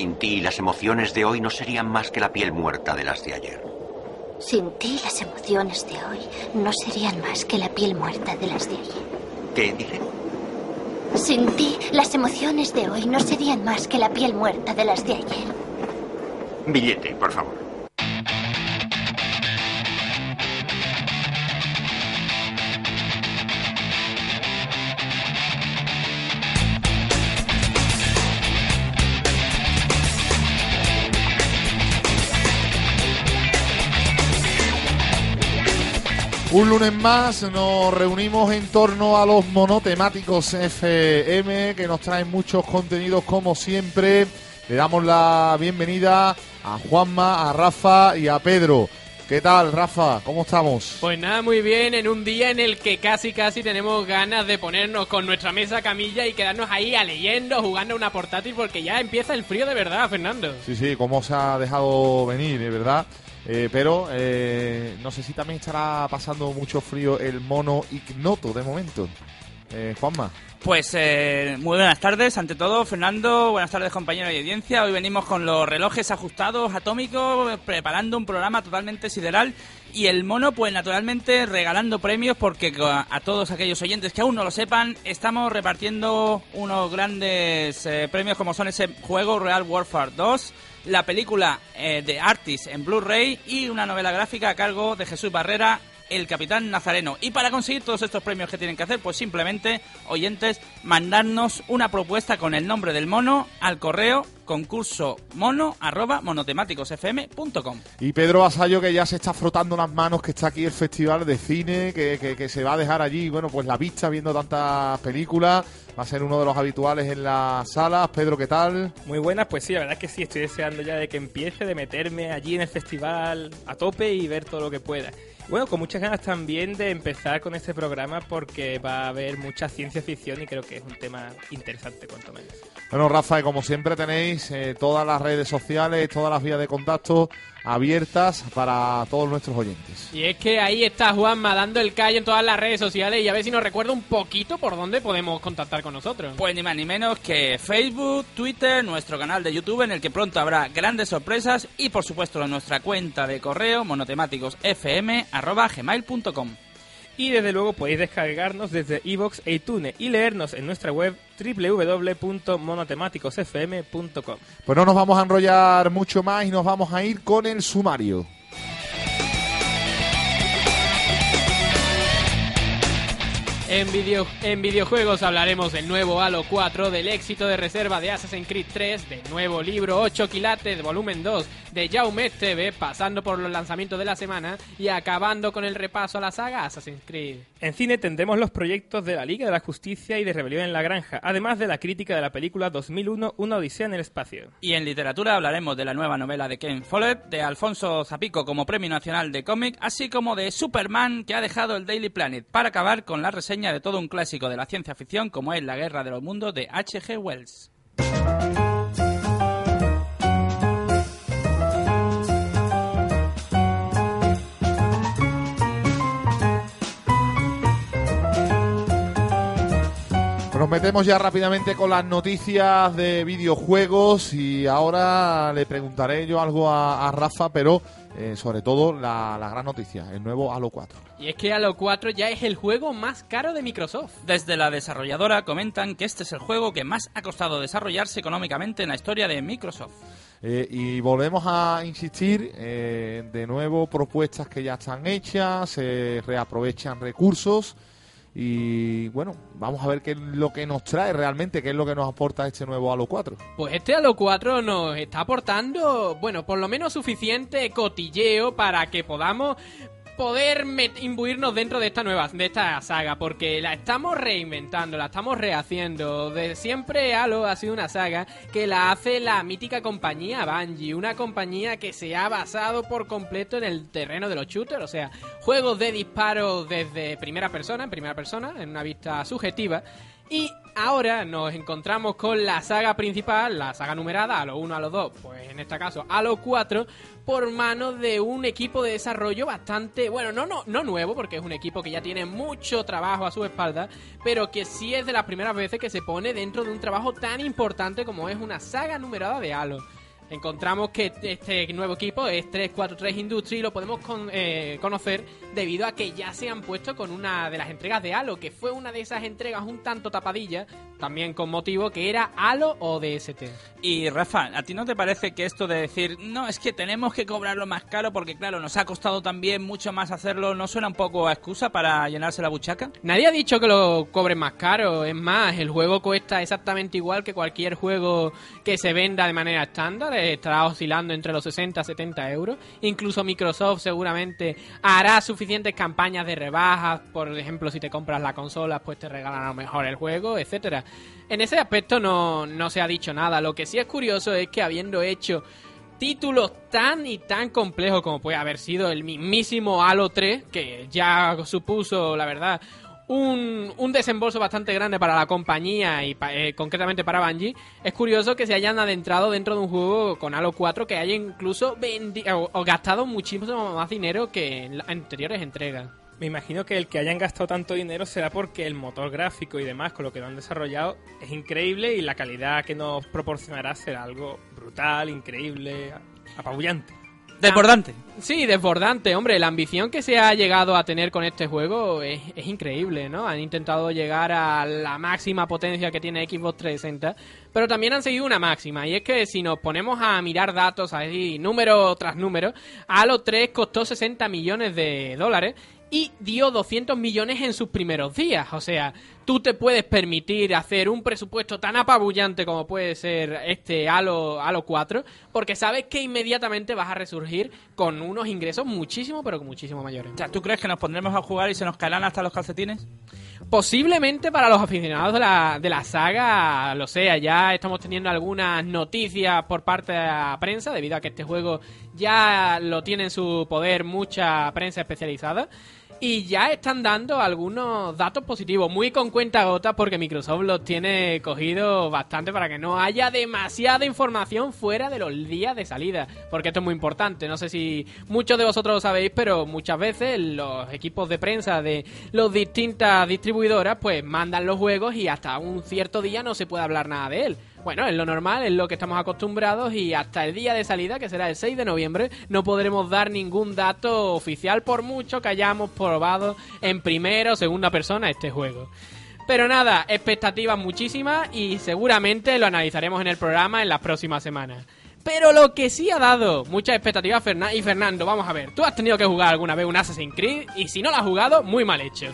Sin ti, las emociones de hoy no serían más que la piel muerta de las de ayer. Sin ti, las emociones de hoy no serían más que la piel muerta de las de ayer. ¿Qué dije? Sin ti, las emociones de hoy no serían más que la piel muerta de las de ayer. Billete, por favor. Un lunes más nos reunimos en torno a los monotemáticos FM que nos traen muchos contenidos como siempre. Le damos la bienvenida a Juanma, a Rafa y a Pedro. ¿Qué tal, Rafa? ¿Cómo estamos? Pues nada, muy bien, en un día en el que casi casi tenemos ganas de ponernos con nuestra mesa camilla y quedarnos ahí a leyendo, jugando a una portátil porque ya empieza el frío de verdad, Fernando. Sí, sí, cómo se ha dejado venir, de verdad. Eh, pero eh, no sé si también estará pasando mucho frío el mono ignoto de momento. Eh, Juanma. Pues eh, muy buenas tardes, ante todo, Fernando, buenas tardes compañeros de audiencia. Hoy venimos con los relojes ajustados atómicos, preparando un programa totalmente sideral y el mono, pues naturalmente regalando premios porque a, todos aquellos oyentes que aún no lo sepan, estamos repartiendo unos grandes eh, premios como son ese juego Real Warfare 2, la película eh, de Artist en Blu-ray y una novela gráfica a cargo de Jesús Barrera, el Capitán Nazareno. Y para conseguir todos estos premios que tienen que hacer, pues simplemente, oyentes, mandarnos una propuesta con el nombre del mono al correo concurso mono arroba monotemáticosfm.com. Y Pedro Vasallo que ya se está frotando las manos, que está aquí el festival de cine, que, que- que se va a dejar allí, bueno, pues la vista viendo tantas películas. Va a ser uno de los habituales en las salas. Pedro, ¿qué tal? Muy buenas, pues sí, la verdad es que sí, estoy deseando ya de que empiece, de meterme allí en el festival a tope y ver todo lo que pueda. Bueno, con muchas ganas también de empezar con este programa porque va a haber mucha ciencia ficción y creo que es un tema interesante, cuanto menos. Bueno, Rafa, y como siempre tenéis eh, todas las redes sociales, todas las vías de contacto abiertas para todos nuestros oyentes. Y es que ahí está Juanma dando el callo en todas las redes sociales y a ver si nos recuerda un poquito por dónde podemos contactar con nosotros. Pues ni más ni menos que Facebook, Twitter, nuestro canal de YouTube en el que pronto habrá grandes sorpresas y por supuesto nuestra cuenta de correo monotemáticosfm.gmail.com. Y desde luego podéis descargarnos desde iVoox e iTunes y leernos en nuestra web www.monotemáticosfm.com. Pues no nos vamos a enrollar mucho más y nos vamos a ir con el sumario. En, video, en videojuegos hablaremos del nuevo Halo 4, del éxito de reserva de Assassin's Creed 3, del nuevo libro 8 quilates volumen 2 de Jaume TV, pasando por los lanzamientos de la semana y acabando con el repaso a la saga Assassin's Creed. En cine tendremos los proyectos de la Liga de la Justicia y de Rebelión en la Granja, además de la crítica de la película 2001 Una Odisea en el Espacio. Y en literatura hablaremos de la nueva novela de Ken Follett, de Alfonso Zapico como Premio Nacional de Cómic, así como de Superman que ha dejado el Daily Planet, para acabar con la reseña de todo un clásico de la ciencia ficción como es La Guerra de los Mundos de H.G. Wells. Nos metemos ya rápidamente con las noticias de videojuegos y ahora le preguntaré yo algo a, a Rafa, pero eh, sobre todo la, la gran noticia, el nuevo Halo 4. Y es que Halo 4 ya es el juego más caro de Microsoft. Desde la desarrolladora comentan que este es el juego que más ha costado desarrollarse económicamente en la historia de Microsoft. Eh, y volvemos a insistir, eh, de nuevo, propuestas que ya están hechas, se reaprovechan recursos y bueno, vamos a ver qué es lo que nos trae realmente, qué es lo que nos aporta este nuevo Halo 4. Pues este Halo 4 nos está aportando, bueno, por lo menos suficiente cotilleo para que podamos poder imbuirnos dentro de esta nueva de esta saga porque la estamos reinventando, la estamos rehaciendo. De siempre Halo ha sido una saga que la hace la mítica compañía Bungie, una compañía que se ha basado por completo en el terreno de los shooters, o sea, juegos de disparos desde primera persona, en primera persona, en una vista subjetiva. Y ahora nos encontramos con la saga principal, la saga numerada, Halo 1, Halo 2, pues en este caso Halo 4, por mano de un equipo de desarrollo bastante, bueno, no, no, no nuevo, porque es un equipo que ya tiene mucho trabajo a su espalda, pero que sí es de las primeras veces que se pone dentro de un trabajo tan importante como es una saga numerada de Halo. Encontramos que este nuevo equipo es 343 Industry y lo podemos con- eh, conocer debido a que ya se han puesto con una de las entregas de Halo, que fue una de esas entregas un tanto tapadilla, también con motivo que era Halo o DST. Y Rafa, ¿a ti no te parece que esto de decir, no, es que tenemos que cobrarlo más caro porque claro, nos ha costado también mucho más hacerlo, ¿no suena un poco a excusa para llenarse la buchaca? Nadie ha dicho que lo cobren más caro, es más, el juego cuesta exactamente igual que cualquier juego que se venda de manera estándar, estará oscilando entre los 60 a 70 euros. Incluso Microsoft seguramente hará suficientes campañas de rebajas, por ejemplo, si te compras la consola, pues te regalan a lo mejor el juego, etcétera. En ese aspecto no, no se ha dicho nada. Lo que sí es curioso es que habiendo hecho títulos tan y tan complejos como puede haber sido el mismísimo Halo 3, que ya supuso, la verdad, un, un desembolso bastante grande para la compañía y pa- eh, concretamente para Bungie, es curioso que se hayan adentrado dentro de un juego con Halo 4 que haya incluso vendi- o, o gastado muchísimo más dinero que en las anteriores entregas. Me imagino que el que hayan gastado tanto dinero será porque el motor gráfico y demás con lo que lo han desarrollado es increíble y la calidad que nos proporcionará será algo brutal, increíble, apabullante. Desbordante. Sí, desbordante, hombre. La ambición que se ha llegado a tener con este juego es, es increíble, ¿no? Han intentado llegar a la máxima potencia que tiene Xbox 360, pero también han seguido una máxima. Y es que si nos ponemos a mirar datos, ahí, número tras número, Halo 3 costó 60 millones de dólares y dio 200 millones en sus primeros días. O sea, tú te puedes permitir hacer un presupuesto tan apabullante como puede ser este Halo, Halo 4, porque sabes que inmediatamente vas a resurgir con unos ingresos muchísimo, pero muchísimo mayores. O sea, ¿tú crees que nos pondremos a jugar y se nos caerán hasta los calcetines? Posiblemente para los aficionados de la, de la saga lo sea, ya estamos teniendo algunas noticias por parte de la prensa, debido a que este juego ya lo tiene en su poder mucha prensa especializada. Y ya están dando algunos datos positivos, muy con cuenta gota, porque Microsoft los tiene cogido bastante para que no haya demasiada información fuera de los días de salida. Porque esto es muy importante. No sé si muchos de vosotros lo sabéis, pero muchas veces los equipos de prensa de las distintas distribuidoras, pues mandan los juegos y hasta un cierto día no se puede hablar nada de él. Bueno, es lo normal, es lo que estamos acostumbrados y hasta el día de salida, que será el 6 de noviembre, no podremos dar ningún dato oficial por mucho que hayamos probado en primera o segunda persona este juego. Pero nada, expectativas muchísimas y seguramente lo analizaremos en el programa en las próximas semanas. Pero lo que sí ha dado muchas expectativas Fernan y Fernando, vamos a ver, tú has tenido que jugar alguna vez un Assassin's Creed y si no lo has jugado, muy mal hecho.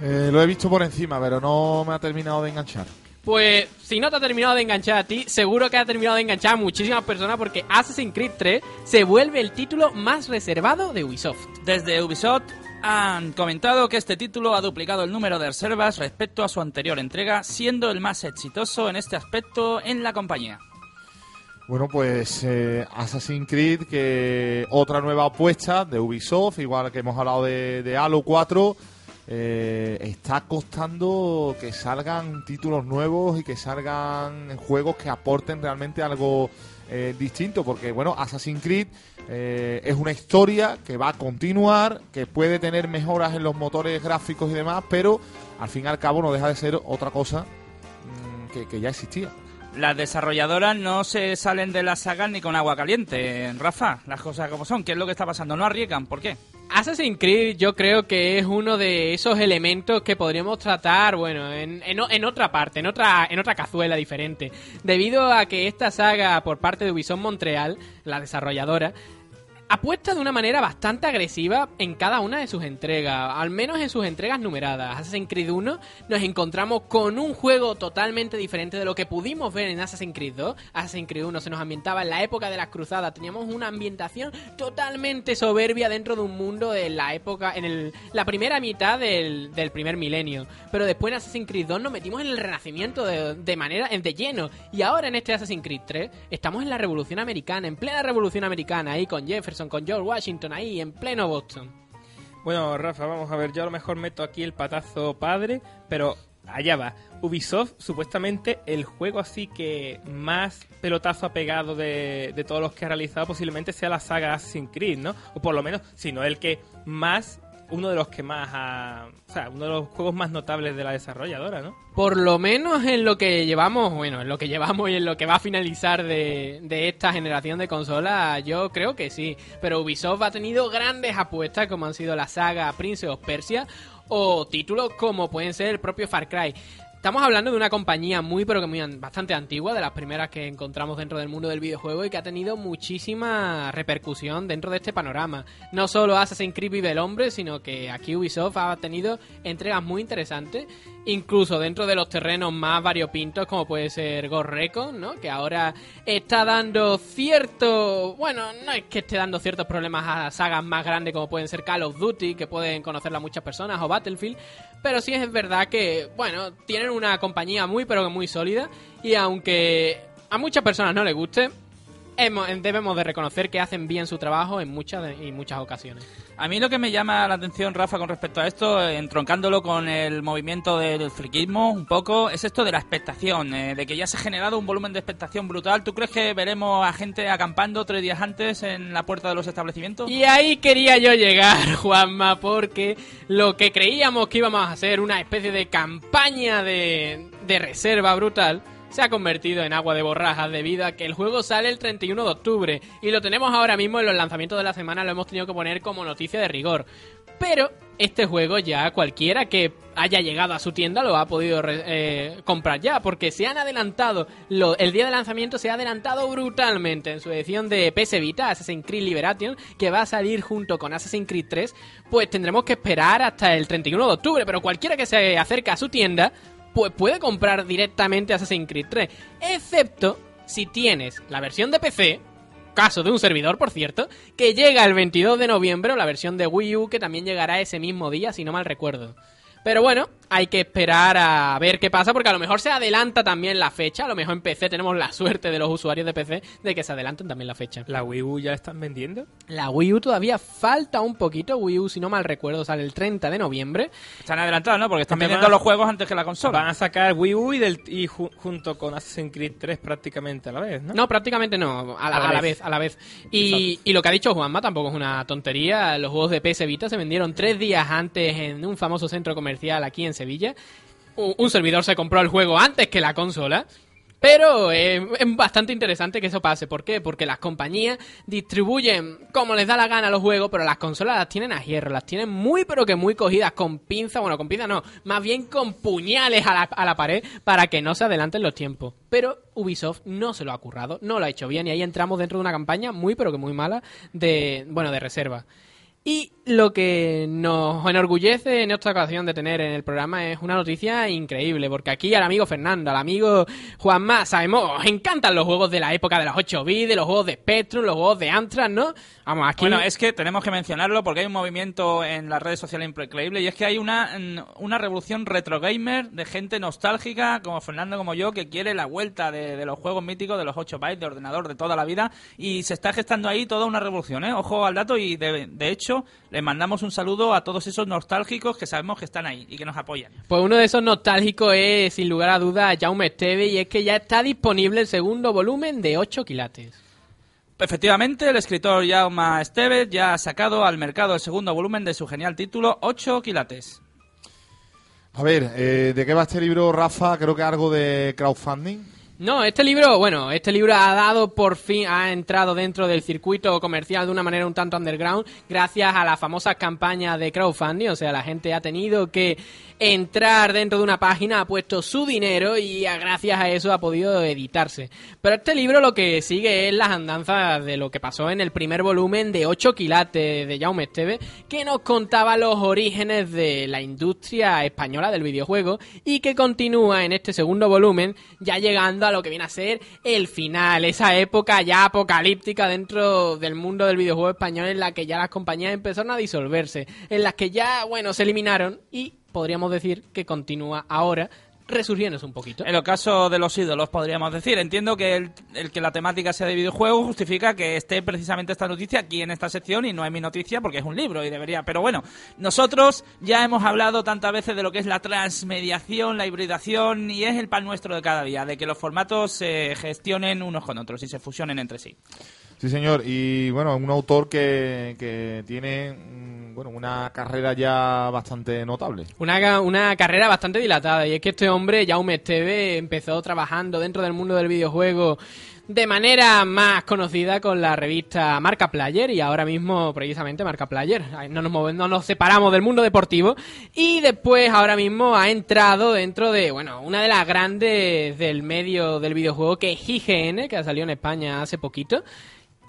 Eh, lo he visto por encima, pero no me ha terminado de enganchar. Pues si no te ha terminado de enganchar a ti, seguro que ha terminado de enganchar a muchísimas personas porque Assassin's Creed 3 se vuelve el título más reservado de Ubisoft. Desde Ubisoft han comentado que este título ha duplicado el número de reservas respecto a su anterior entrega, siendo el más exitoso en este aspecto en la compañía. Bueno, pues eh, Assassin's Creed, que otra nueva apuesta de Ubisoft, igual que hemos hablado de, de Halo 4, eh, está costando que salgan títulos nuevos y que salgan juegos que aporten realmente algo eh, distinto, porque bueno, Assassin's Creed eh, es una historia que va a continuar, que puede tener mejoras en los motores gráficos y demás, pero al fin y al cabo no deja de ser otra cosa mm, que, ya existía. Las desarrolladoras no se salen de la saga ni con agua caliente, Rafa, las cosas como son. ¿Qué es lo que está pasando? No arriesgan, ¿por qué? Assassin's Creed yo creo que es uno de esos elementos que podríamos tratar, bueno, en, en, otra parte, en otra, en otra cazuela diferente. Debido a que esta saga por parte de Ubisoft Montreal, la desarrolladora, apuesta de una manera bastante agresiva en cada una de sus entregas, al menos en sus entregas numeradas. Assassin's Creed 1 nos encontramos con un juego totalmente diferente de lo que pudimos ver en Assassin's Creed 2. Assassin's Creed 1 se nos ambientaba en la época de las cruzadas, teníamos una ambientación totalmente soberbia dentro de un mundo de la época, en el, la primera mitad del, del primer milenio. Pero después en Assassin's Creed 2 nos metimos en el renacimiento de, de manera, de lleno. Y ahora en este Assassin's Creed 3 estamos en la revolución americana, en plena revolución americana, ahí con Jefferson con George Washington ahí en pleno Boston. Bueno, Rafa, vamos a ver, yo a lo mejor meto aquí el patazo padre, pero allá va. Ubisoft, supuestamente, el juego así que más pelotazo ha pegado de, de todos los que ha realizado, posiblemente sea la saga Assassin's Creed, ¿no? O por lo menos, si no el que más uno de los que más ha, o sea, uno de los juegos más notables de la desarrolladora, ¿no? Por lo menos en lo que llevamos, bueno, en lo que llevamos y en lo que va a finalizar de, de esta generación de consolas, yo creo que sí. Pero Ubisoft ha tenido grandes apuestas como han sido la saga Prince of Persia o títulos como pueden ser el propio Far Cry. Estamos hablando de una compañía muy, pero que muy an- bastante antigua, de las primeras que encontramos dentro del mundo del videojuego y que ha tenido muchísima repercusión dentro de este panorama. No solo Assassin's Creed vive el hombre, sino que aquí Ubisoft ha tenido entregas muy interesantes, incluso dentro de los terrenos más variopintos, como puede ser Ghost Recon, ¿no? Que ahora está dando cierto. Bueno, no es que esté dando ciertos problemas a sagas más grandes como pueden ser Call of Duty, que pueden conocerla muchas personas, o Battlefield. Pero sí es verdad que, bueno, tienen una compañía muy, pero que muy sólida. Y aunque a muchas personas no les guste, debemos de reconocer que hacen bien su trabajo en muchas y muchas ocasiones. A mí lo que me llama la atención, Rafa, con respecto a esto, entroncándolo con el movimiento del friquismo un poco, es esto de la expectación, eh, de que ya se ha generado un volumen de expectación brutal. ¿Tú crees que veremos a gente acampando tres días antes en la puerta de los establecimientos? Y ahí quería yo llegar, Juanma, porque lo que creíamos que íbamos a hacer una especie de campaña de, de reserva brutal se ha convertido en agua de borrajas debido a que el juego sale el 31 de octubre y lo tenemos ahora mismo en los lanzamientos de la semana, lo hemos tenido que poner como noticia de rigor. Pero este juego ya cualquiera que haya llegado a su tienda lo ha podido eh, comprar ya, porque se han adelantado, el día de lanzamiento se ha adelantado brutalmente en su edición de PS Vita, Assassin's Creed Liberation, que va a salir junto con Assassin's Creed 3, pues tendremos que esperar hasta el 31 de octubre, pero cualquiera que se acerque a su tienda, pues puede comprar directamente Assassin's Creed 3, excepto si tienes la versión de PC, caso de un servidor, por cierto, que llega el 22 de noviembre o la versión de Wii U que también llegará ese mismo día, si no mal recuerdo. Pero bueno, hay que esperar a ver qué pasa porque a lo mejor se adelanta también la fecha, a lo mejor en PC tenemos la suerte de los usuarios de PC de que se adelanten también la fecha. ¿La Wii U ya la están vendiendo? La Wii U todavía falta un poquito, Wii U si no mal recuerdo sale el 30 de noviembre. Están adelantados, ¿no? Porque están Te vendiendo van los juegos antes que la consola. Van a sacar Wii U y, del, y ju- junto con Assassin's Creed 3 prácticamente a la vez, ¿no? No, prácticamente no, a la, a la vez, a la vez. Y, y lo que ha dicho Juanma tampoco es una tontería. Los juegos de PS Vita se vendieron tres días antes en un famoso centro comercial aquí en Sevilla. Un, servidor se compró el juego antes que la consola. Pero eh, es bastante interesante que eso pase. ¿Por qué? Porque las compañías distribuyen como les da la gana los juegos, pero las consolas las tienen a hierro, las tienen muy pero que muy cogidas con pinza, bueno, con pinza no, más bien con puñales a la, a la pared para que no se adelanten los tiempos. Pero Ubisoft no se lo ha currado, no lo ha hecho bien y ahí entramos dentro de una campaña muy pero que muy mala de, bueno, de reserva. Y lo que nos enorgullece en esta ocasión de tener en el programa es una noticia increíble, porque aquí al amigo Fernando, al amigo Juanma, sabemos, os encantan los juegos de la época de los 8 bits, de los juegos de Spectrum, los juegos de Amstrad, ¿no? Vamos, aquí... Bueno, es que tenemos que mencionarlo porque hay un movimiento en las redes sociales increíble y es que hay una, mm, una revolución retro gamer de gente nostálgica como Fernando como yo que quiere la vuelta de, de los juegos míticos de los 8 bytes de ordenador de toda la vida y se está gestando ahí toda una revolución, ¿eh? Ojo al dato y de, de hecho les mandamos un saludo a todos esos nostálgicos que sabemos que están ahí y que nos apoyan. Pues uno de esos nostálgicos es, sin lugar a dudas, Jaume Esteve, y es que ya está disponible el segundo volumen de 8 quilates. Efectivamente, el escritor Jaume Esteves ya ha sacado al mercado el segundo volumen de su genial título 8 quilates. A ver, eh, ¿de qué va este libro, Rafa? Creo que algo de crowdfunding. No, este libro, bueno, este libro ha dado por fin, ha entrado dentro del circuito comercial de una manera un tanto underground gracias a la famosa campaña de crowdfunding, o sea, la gente ha tenido que entrar dentro de una página, ha puesto su dinero y gracias a eso ha podido editarse. Pero este libro lo que sigue es las andanzas de lo que pasó en el primer volumen de 8 quilates de Jaume Esteve, que nos contaba los orígenes de la industria española del videojuego y que continúa en este segundo volumen, ya llegando a lo que viene a ser el final, esa época ya apocalíptica dentro del mundo del videojuego español en la que ya las compañías empezaron a disolverse, en las que ya, bueno, se eliminaron y podríamos decir que continúa ahora resurgiéndose un poquito. En el caso de los ídolos, podríamos decir. Entiendo que el, que la temática sea de videojuegos justifica que esté precisamente esta noticia aquí en esta sección y no es mi noticia porque es un libro y debería. Pero bueno, nosotros ya hemos hablado tantas veces de lo que es la transmediación, la hibridación y es el pan nuestro de cada día, de que los formatos se gestionen unos con otros y se fusionen entre sí. Sí, señor. Y bueno, un autor que, que tiene bueno, una carrera ya bastante notable. Una, una carrera bastante dilatada. Y es que este hombre, Jaume Esteve, empezó trabajando dentro del mundo del videojuego de manera más conocida con la revista Marca Player y ahora mismo precisamente Marca Player. No nos, no nos separamos del mundo deportivo y después ahora mismo ha entrado dentro de, bueno, una de las grandes del medio del videojuego que es IGN, que ha salido en España hace poquito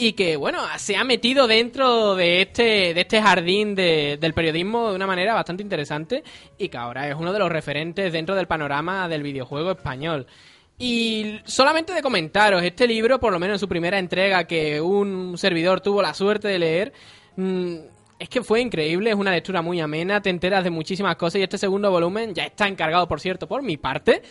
y que bueno se ha metido dentro de este de este jardín del periodismo de una manera bastante interesante y que ahora es uno de los referentes dentro del panorama del videojuego español. Y solamente de comentaros este libro por lo menos en su primera entrega que un servidor tuvo la suerte de leer mm, es que fue increíble, es una lectura muy amena, te enteras de muchísimas cosas y este segundo volumen ya está encargado, por cierto, por mi parte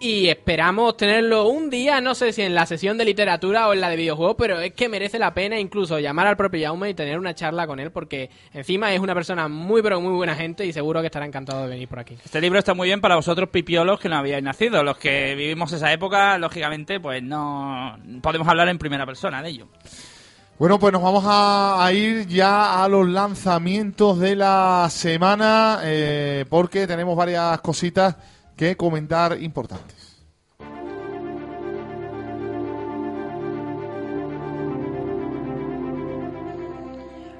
y esperamos tenerlo un día, no sé si en la sesión de literatura o en la de videojuegos, pero es que merece la pena incluso llamar al propio Jaume y tener una charla con él, porque encima es una persona muy, pero muy buena gente y seguro que estará encantado de venir por aquí. Este libro está muy bien para vosotros pipiolos que no habíais nacido. Los que vivimos esa época, lógicamente, pues no podemos hablar en primera persona de ello. Bueno, pues nos vamos a, ir ya a los lanzamientos de la semana, eh, porque tenemos varias cositas que comentar importantes.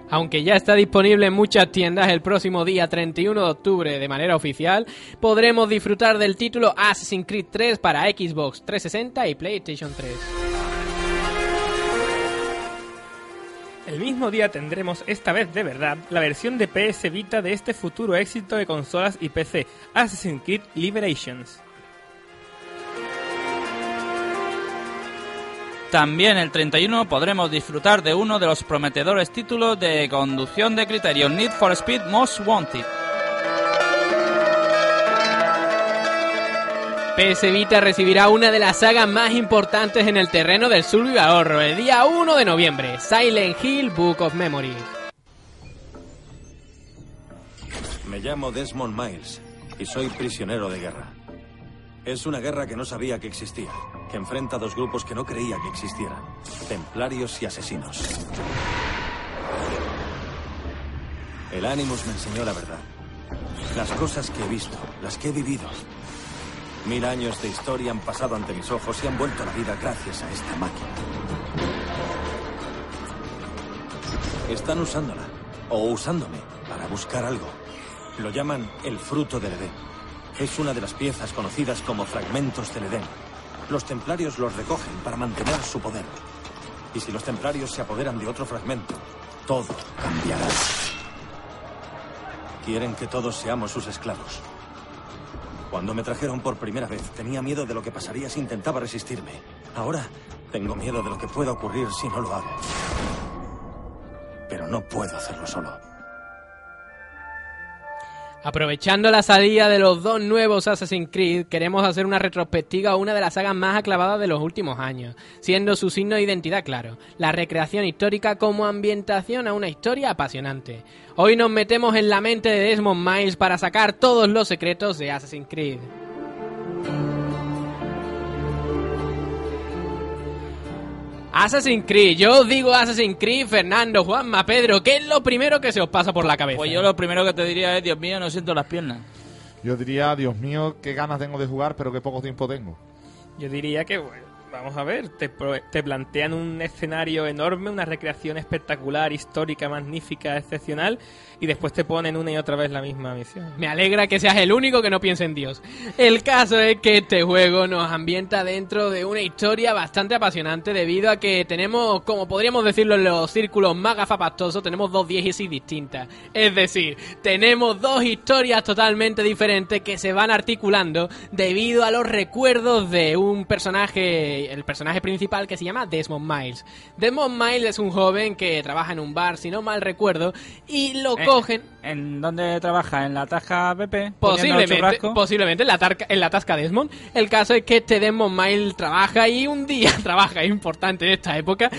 Aunque ya está disponible en muchas tiendas el próximo día 31 de octubre de manera oficial, podremos disfrutar del título Assassin's Creed 3 para Xbox 360 y PlayStation 3. El mismo día tendremos, esta vez de verdad, la versión de PS Vita de este futuro éxito de consolas y PC, Assassin's Creed Liberations. También el 31 podremos disfrutar de uno de los prometedores títulos de conducción de criterio Need for Speed Most Wanted. PS Vita recibirá una de las sagas más importantes en el terreno del survival ahorro el día 1 de noviembre, Silent Hill Book of Memories. Me llamo Desmond Miles y soy prisionero de guerra. Es una guerra que no sabía que existía, que enfrenta a dos grupos que no creía que existieran, templarios y asesinos. El Animus me enseñó la verdad. Las cosas que he visto, las que he vivido, Mil años de historia han pasado ante mis ojos y han vuelto a la vida gracias a esta máquina. Están usándola, o usándome, para buscar algo. Lo llaman el fruto del Edén. Es una de las piezas conocidas como fragmentos del Edén. Los templarios los recogen para mantener su poder. Y si los templarios se apoderan de otro fragmento, todo cambiará. Quieren que todos seamos sus esclavos. Cuando me trajeron por primera vez, tenía miedo de lo que pasaría si intentaba resistirme. Ahora tengo miedo de lo que pueda ocurrir si no lo hago. Pero no puedo hacerlo solo. Aprovechando la salida de los dos nuevos Assassin's Creed, queremos hacer una retrospectiva a una de las sagas más aclavadas de los últimos años, siendo su signo de identidad claro, la recreación histórica como ambientación a una historia apasionante. Hoy nos metemos en la mente de Desmond Miles para sacar todos los secretos de Assassin's Creed. Assassin's Creed, yo os digo Assassin's Creed, Fernando, Juanma, Pedro, ¿qué es lo primero que se os pasa por la cabeza? Pues yo lo primero que te diría es, Dios mío, no siento las piernas. Yo diría, Dios mío, qué ganas tengo de jugar, pero qué poco tiempo tengo. Yo diría que, bueno, vamos a ver, te, te plantean un escenario enorme, una recreación espectacular, histórica, magnífica, excepcional, y después te ponen una y otra vez la misma misión. Me alegra que seas el único que no piense en Dios. El caso es que este juego nos ambienta dentro de una historia bastante apasionante debido a que tenemos, como podríamos decirlo en los círculos más gafapastosos, tenemos dos diégesis distintas. Es decir, tenemos dos historias totalmente diferentes que se van articulando debido a los recuerdos de un personaje, el personaje principal que se llama Desmond Miles. Desmond Miles es un joven que trabaja en un bar, si no mal recuerdo, y lo Eh, cogen... ¿En dónde trabaja? ¿En la tasca Pepe? Posiblemente, posiblemente en la, tarca- en la tasca Desmond. El caso es que este Desmond Mile trabaja y un día trabaja, es importante en esta época.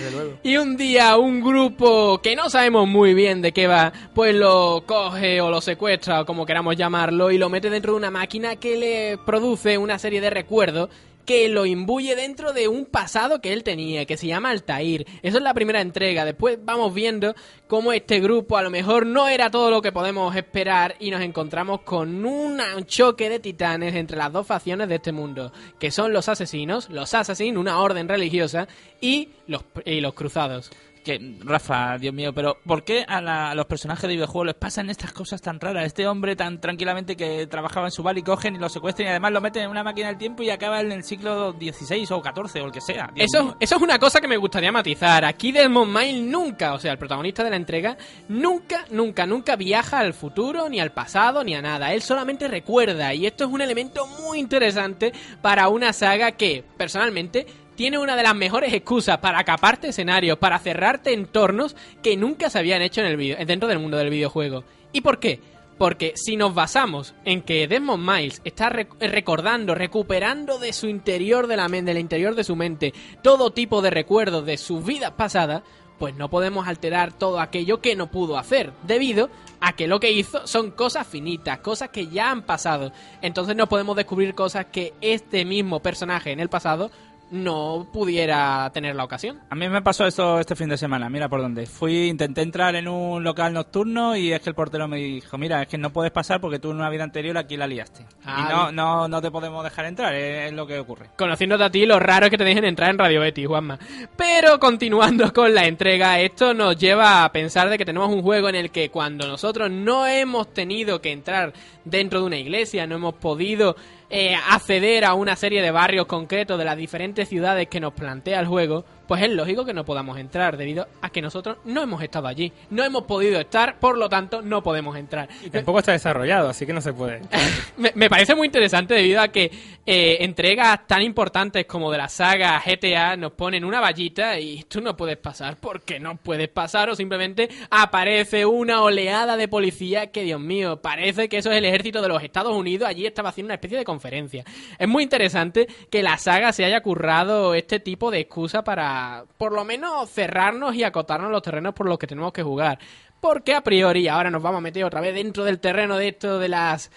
Y un día un grupo que no sabemos muy bien de qué va, pues lo coge o lo secuestra o como queramos llamarlo y lo mete dentro de una máquina que le produce una serie de recuerdos que lo imbuye dentro de un pasado que él tenía, que se llama Altair. Eso es la primera entrega. Después vamos viendo cómo este grupo a lo mejor no era todo lo que podemos esperar y nos encontramos con un choque de titanes entre las dos facciones de este mundo, que son los asesinos, los asesinos, una orden religiosa, y los, y los cruzados. Que, Rafa, Dios mío, pero ¿por qué a, la- a los personajes de videojuegos les pasan estas cosas tan raras? Este hombre tan tranquilamente que trabajaba en su bar y cogen y lo secuestran y además lo meten en una máquina del tiempo y acaba en el siglo XVI o XIV o el que sea. Dios Eso, mío. eso es una cosa que me gustaría matizar. Aquí Desmond Miles nunca, o sea, el protagonista de la entrega, nunca, nunca, nunca viaja al futuro, ni al pasado, ni a nada. Él solamente recuerda. Y esto es un elemento muy interesante para una saga que, personalmente, tiene una de las mejores excusas para caparte escenarios, para cerrarte entornos que nunca se habían hecho en el video, dentro del mundo del videojuego. ¿Y por qué? Porque si nos basamos en que Desmond Miles está rec- recordando, recuperando de su interior de la mente, del interior de su mente, todo tipo de recuerdos de sus vidas pasadas, pues no podemos alterar todo aquello que no pudo hacer, debido a que lo que hizo son cosas finitas, cosas que ya han pasado. Entonces no podemos descubrir cosas que este mismo personaje en el pasado no pudiera tener la ocasión. A mí me pasó esto este fin de semana, mira por dónde. Fui, intenté entrar en un local nocturno y es que el portero me dijo, mira, es que no puedes pasar porque tú en una vida anterior aquí la liaste. Ah, y no, no, no te podemos dejar entrar, es, es lo que ocurre. Conociéndote a ti, lo raro es que te dejen entrar en Radio Betty, Juanma. Pero continuando con la entrega, esto nos lleva a pensar de que tenemos un juego en el que cuando nosotros no hemos tenido que entrar dentro de una iglesia, no hemos podido eh, acceder a una serie de barrios concretos de las diferentes ciudades que nos plantea el juego, pues es lógico que no podamos entrar debido a que nosotros no hemos estado allí. No hemos podido estar, por lo tanto no podemos entrar. Y tampoco está desarrollado, así que no se puede. Me, me parece muy interesante debido a que eh, entregas tan importantes como de la saga GTA nos ponen una vallita y tú no puedes pasar porque no puedes pasar o simplemente aparece una oleada de policía que, Dios mío, parece que eso es el ejército de los Estados Unidos. Allí estaba haciendo una especie de conferencia. Es muy interesante que la saga se haya currado este tipo de excusa para, por lo menos, cerrarnos y acotarnos los terrenos por los que tenemos que jugar. Porque a priori, ahora nos vamos a meter otra vez dentro del terreno de esto de las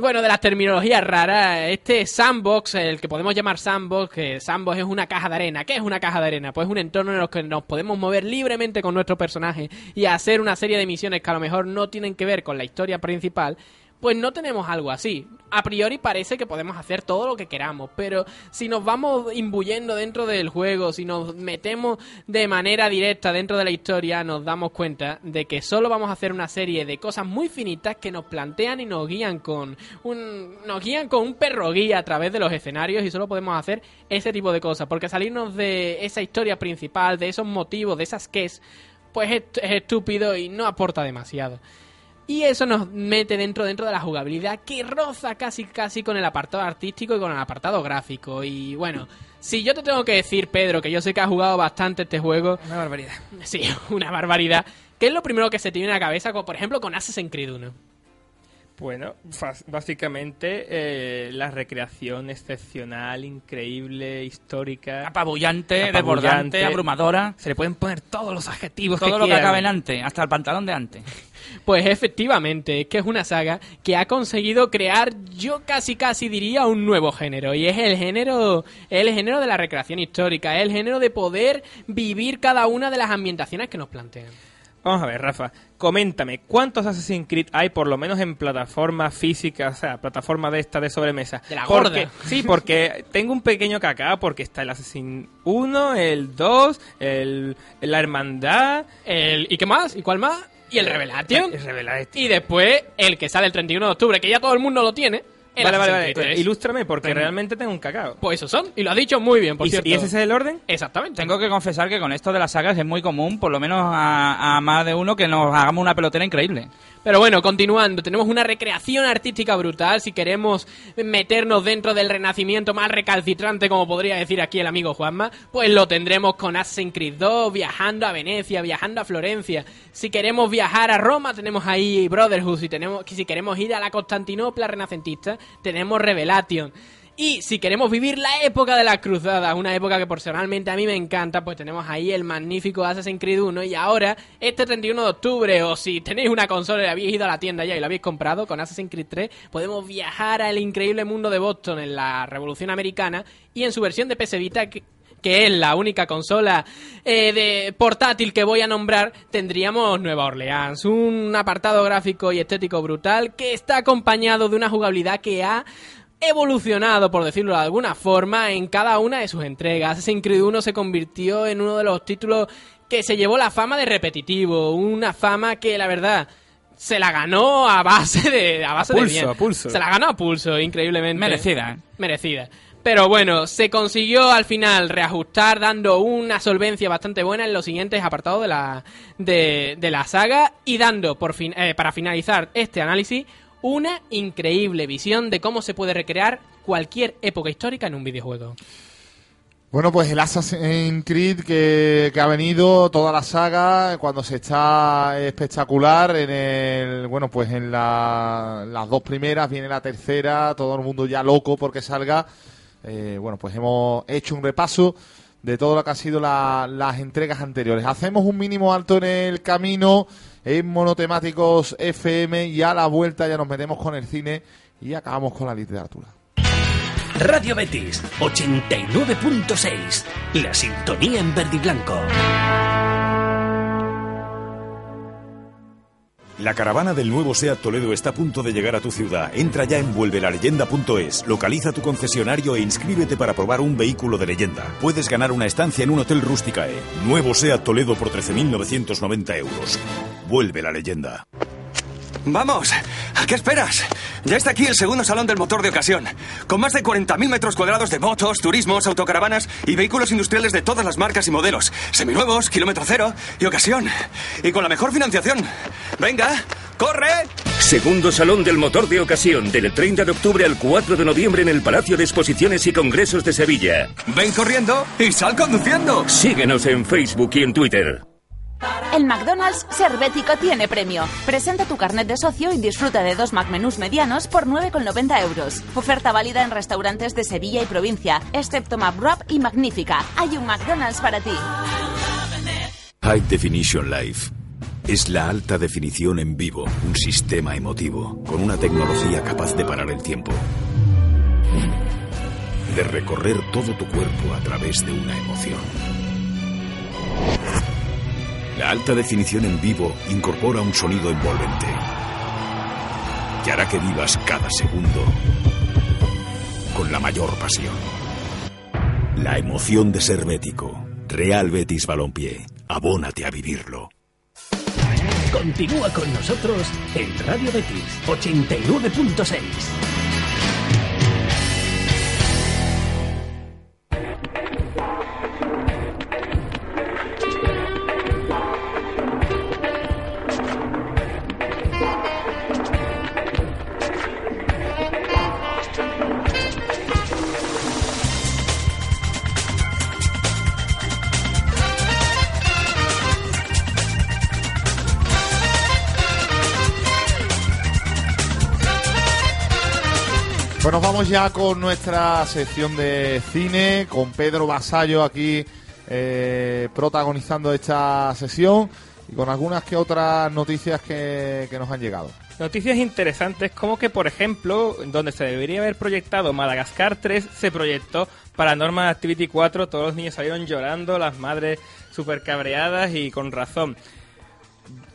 bueno, de las terminologías raras, este sandbox, el que podemos llamar sandbox, que sandbox es una caja de arena. ¿Qué es una caja de arena? Pues es un entorno en el que nos podemos mover libremente con nuestro personaje y hacer una serie de misiones que a lo mejor no tienen que ver con la historia principal. Pues no tenemos algo así. A priori parece que podemos hacer todo lo que queramos, pero si nos vamos imbuyendo dentro del juego, si nos metemos de manera directa dentro de la historia, nos damos cuenta de que solo vamos a hacer una serie de cosas muy finitas que nos plantean y nos guían con un nos guían con un perro guía a través de los escenarios y solo podemos hacer ese tipo de cosas, porque salirnos de esa historia principal, de esos motivos, de esas es pues es, es estúpido y no aporta demasiado. Y eso nos mete dentro dentro de la jugabilidad que roza casi casi con el apartado artístico y con el apartado gráfico. Y bueno, si yo te tengo que decir, Pedro, que yo sé que has jugado bastante este juego, Una barbaridad. sí, una barbaridad. ¿Qué es lo primero que se te viene a la cabeza, como por ejemplo con Assassin's Creed 1? Bueno, básicamente eh, la recreación excepcional, increíble, histórica. Apabullante, Apabullante. desbordante, abrumadora. Se le pueden poner todos los adjetivos Todo que lo que quieran. acabe en antes, hasta el pantalón de antes. Pues efectivamente, es que es una saga que ha conseguido crear, yo casi casi diría, un nuevo género. Y es el género, el género de la recreación histórica, es el género de poder vivir cada una de las ambientaciones que nos plantean. Vamos a ver, Rafa, coméntame, ¿cuántos Assassin's Creed hay por lo menos en plataforma física, o sea, plataforma de esta de sobremesa? De la Porque- gorda. Sí, porque tengo un pequeño cacao porque está el Assassin 1, el 2, el, la Hermandad... El, ¿Y qué más? ¿Y cuál más? Y el Revelation. El Revelation. Y después el que sale el 31 de octubre, que ya todo el mundo lo tiene. El Vale, vale, vale. Creed 3. Ilústrame porque Tengo- realmente tengo un cacao. Pues esos son. Y lo has dicho muy bien, por ¿Y, cierto. y ese es el orden? Exactamente. Tengo que confesar que con esto de las sagas es muy común, por lo menos a, a más de uno, que nos hagamos una pelotera increíble. Pero bueno, continuando, tenemos una recreación artística brutal. Si queremos meternos dentro del renacimiento más recalcitrante, como podría decir aquí el amigo Juanma, pues lo tendremos con Assassin's Creed 2, viajando a Venecia, viajando a Florencia. Si queremos viajar a Roma, tenemos ahí Brotherhood. Si, tenemos, si queremos ir a la Constantinopla renacentista, tenemos Revelation. Y si queremos vivir la época de las cruzadas, una época que personalmente a mí me encanta, pues tenemos ahí el magnífico Assassin's Creed 1 y ahora, este 31 de octubre, o si tenéis una consola y habéis ido a la tienda ya y lo habéis comprado con Assassin's Creed 3, podemos viajar al increíble mundo de Boston en la Revolución Americana y en su versión de PS Vita que es la única consola eh, de portátil que voy a nombrar, tendríamos Nueva Orleans, un apartado gráfico y estético brutal que está acompañado de una jugabilidad que ha evolucionado, por decirlo de alguna forma, en cada una de sus entregas. Assassin's Creed 1 se convirtió en uno de los títulos que se llevó la fama de repetitivo, una fama que la verdad se la ganó a base de a base A de pulso, bien. a pulso. Se la ganó a pulso, increíblemente. Merecida, ¿eh? Merecida. Pero bueno, se consiguió al final reajustar dando una solvencia bastante buena en los siguientes apartados de la, de, de la saga y dando por fin, eh, para finalizar este análisis una increíble visión de cómo se puede recrear cualquier época histórica en un videojuego. Bueno, pues el Assassin's Creed que, ha venido, toda la saga, cuando se está espectacular, en el, bueno, pues en la- las dos primeras, viene la tercera, todo el mundo ya loco porque salga. Eh, bueno, pues hemos hecho un repaso de todo lo que han sido la- las entregas anteriores. Hacemos un mínimo alto en el camino, en monotemáticos FM, y a la vuelta ya nos metemos con el cine y acabamos con la literatura. Radio Betis 89.6. La sintonía en verde y blanco. La caravana del nuevo SEAT Toledo está a punto de llegar a tu ciudad. Entra ya en vuelvelaleyenda.es, localiza tu concesionario e inscríbete para probar un vehículo de leyenda. Puedes ganar una estancia en un hotel Rusticae. Nuevo SEAT Toledo por 13.990 euros. Vuelve la leyenda. Vamos, ¿a qué esperas? Ya está aquí el segundo salón del motor de ocasión, con más de 40.000 metros cuadrados de motos, turismos, autocaravanas y vehículos industriales de todas las marcas y modelos, seminuevos, kilómetro cero y ocasión, y con la mejor financiación. Venga, corre. Segundo Salón del Motor de Ocasión, del 30 de octubre al 4 de noviembre en el Palacio de Exposiciones y Congresos de Sevilla. Ven corriendo y sal conduciendo. Síguenos en Facebook y en Twitter. El McDonald's Servético tiene premio. Presenta tu carnet de socio y disfruta de dos McMenús medianos por 9,90 euros. Oferta válida en restaurantes de Sevilla y provincia, excepto McWrap y Magnífica. Hay un McDonald's para ti. High Definition Life. Es la alta definición en vivo, un sistema emotivo, con una tecnología capaz de parar el tiempo. De recorrer todo tu cuerpo a través de una emoción. La alta definición en vivo incorpora un sonido envolvente que hará que vivas cada segundo con la mayor pasión. La emoción de ser bético. Real Betis Balompié. Abónate a vivirlo. Continúa con nosotros en Radio Betis 89.6. ya con nuestra sección de cine, con Pedro Basallo aquí eh, protagonizando esta sesión y con algunas que otras noticias que, que nos han llegado. Noticias interesantes como que, por ejemplo, donde se debería haber proyectado Madagascar 3, se proyectó Paranormal Activity 4, todos los niños salieron llorando, las madres súper cabreadas y con razón.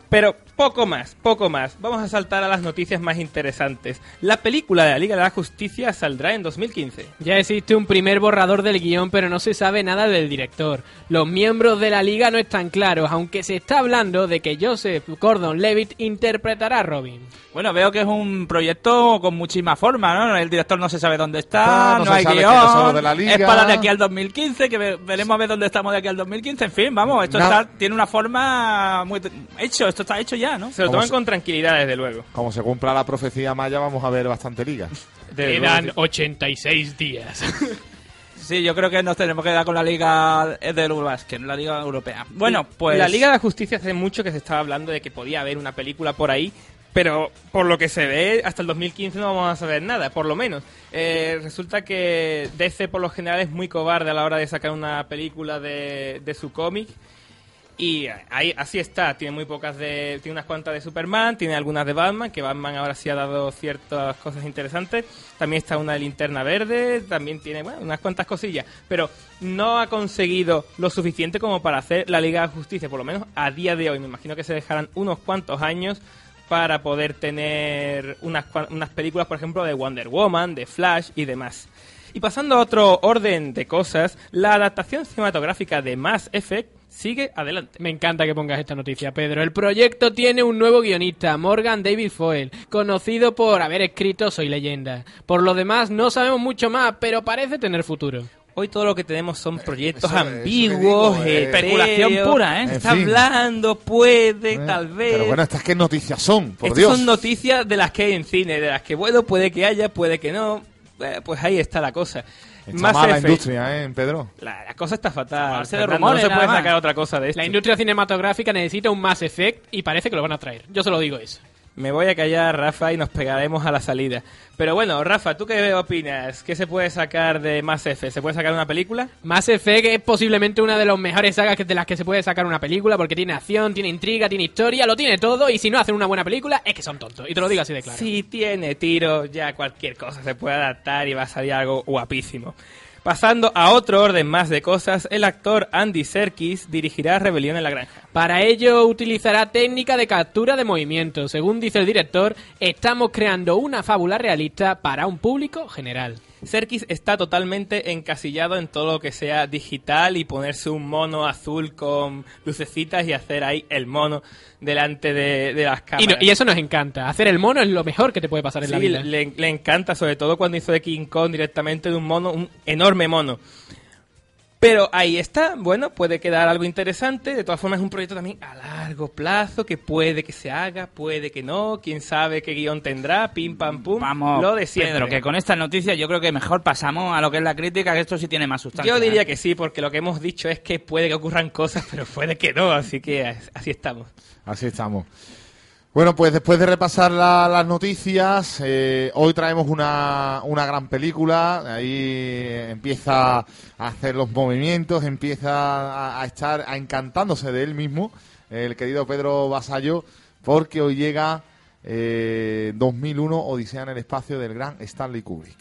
Pero poco más, poco más. Vamos a saltar a las noticias más interesantes. La película de la Liga de la Justicia saldrá en 2015. Ya existe un primer borrador del guion, pero no se sabe nada del director. Los miembros de la liga no están claros, aunque se está hablando de que Joseph Gordon-Levitt interpretará a Robin. Bueno, veo que es un proyecto con muchísima forma, ¿no? El director no se sabe dónde está, Ah, no no, se hay sabe guion, de la liga. es para de aquí al 2015, que ve- veremos a ver dónde estamos de aquí al 2015. En fin, vamos, esto está- tiene una forma muy... hecho, esto está hecho ya, ¿no? Se lo toman con tranquilidad, desde luego. Como se cumpla la profecía maya, vamos a ver bastante liga. Quedan luego. 86 días. Sí, yo creo que nos tenemos que dar con la liga del Eurobasket, la liga europea. Bueno, pues... La Liga de la Justicia hace mucho que se estaba hablando de que podía haber una película por ahí, pero por lo que se ve, hasta el 2015 no vamos a saber nada, por lo menos. Eh, resulta que DC por lo general es muy cobarde a la hora de sacar una película de, de su cómic. Y ahí, así está, tiene muy pocas de. Tiene unas cuantas de Superman, tiene algunas de Batman, que Batman ahora sí ha dado ciertas cosas interesantes. También está una de linterna verde, también tiene, bueno, unas cuantas cosillas. Pero no ha conseguido lo suficiente como para hacer la Liga de Justicia, por lo menos a día de hoy. Me imagino que se dejarán unos cuantos años para poder tener unas, unas películas, por ejemplo, de Wonder Woman, de Flash y demás. Y pasando a otro orden de cosas, la adaptación cinematográfica de Mass Effect sigue adelante. Me encanta que pongas esta noticia, Pedro. El proyecto tiene un nuevo guionista, Morgan David Foyle, conocido por haber escrito Soy leyenda. Por lo demás, no sabemos mucho más, pero parece tener futuro. Hoy todo lo que tenemos son proyectos eso- eso que ambiguos, digo, eh, especulación pura, ¿eh? En Está fin. hablando, puede, Eh, tal vez. Pero bueno, estas qué noticias son, por Estas Dios. son noticias de las que hay en cine, de las que, bueno, puede que haya, puede que no. Eh, pues ahí está la cosa. Está Mass mala Effect, industria, ¿eh, Pedro? La, la cosa está fatal. De rumores, no se puede más. sacar otra cosa de esto. La industria cinematográfica necesita un Mass Effect y parece que lo van a traer. Yo solo digo eso. Me voy a callar, Rafa, y nos pegaremos a la salida. Pero bueno, Rafa, ¿tú qué opinas? ¿Qué se puede sacar de Mass Effect? ¿Se puede sacar una película? Mass Effect es posiblemente una de las mejores sagas de las que se puede sacar una película porque tiene acción, tiene intriga, tiene historia, lo tiene todo y si no hacen una buena película es que son tontos. Y te lo digo así de claro. Si tiene tiro, ya cualquier cosa se puede adaptar y va a salir algo guapísimo. Pasando a otro orden más de cosas, el actor Andy Serkis dirigirá Rebelión en la Granja. Para ello utilizará técnica de captura de movimiento. Según dice el director, estamos creando una fábula realista para un público general. Serkis está totalmente encasillado en todo lo que sea digital y ponerse un mono azul con lucecitas y hacer ahí el mono delante de, de las Y, cámaras. no- y eso nos encanta. Hacer el mono es lo mejor que te puede pasar en la vida. le, le encanta, sobre todo cuando hizo de King Kong directamente de un mono, un enorme mono. Pero ahí está, bueno, puede quedar algo interesante. De todas formas, es un proyecto también a largo plazo que puede que se haga, puede que no. Quién sabe qué guion tendrá, pim pam pum. Vamos, lo de siempre. Pedro, que con esta noticia yo creo que mejor pasamos a lo que es la crítica, que esto sí tiene más sustancia. Yo diría ¿eh? que sí, porque lo que hemos dicho es que puede que ocurran cosas, pero puede que no. Así que as- así estamos. Así estamos. Bueno, pues después de repasar la- las noticias, eh, hoy traemos una, una gran película. Ahí empieza a hacer los movimientos, empieza a, estar a encantándose de él mismo, el querido Pedro Basallo, porque hoy llega eh, 2001 Odisea en el espacio del gran Stanley Kubrick.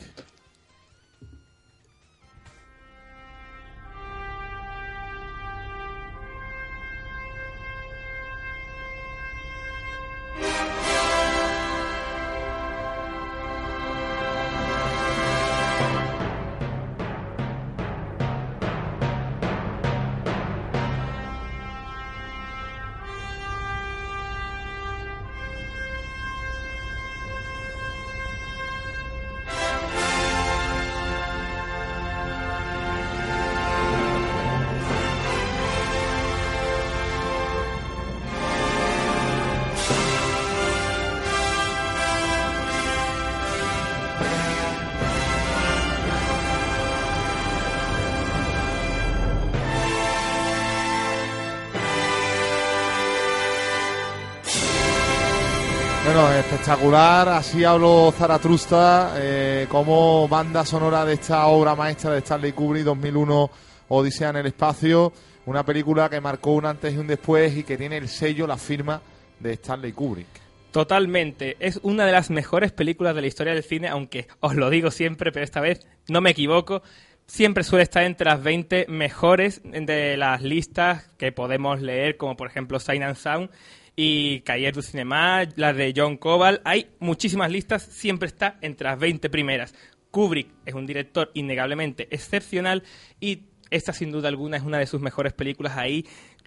Espectacular. Así habló Zaratrusta eh, como banda sonora de esta obra maestra de Stanley Kubrick 2001 Odisea en el espacio. Una película que marcó un antes y un después y que tiene el sello, la firma de Stanley Kubrick. Totalmente. Es una de las mejores películas de la historia del cine, aunque os lo digo siempre, pero esta vez no me equivoco. siempre suele estar entre las 20 mejores de las listas que podemos leer, como por ejemplo Sign and Sound y Cahiers du Cinema, las de John Cobal. Hay muchísimas listas, siempre está entre las 20 primeras. Kubrick es un director innegablemente excepcional y esta sin duda alguna es una de sus mejores películas ahí,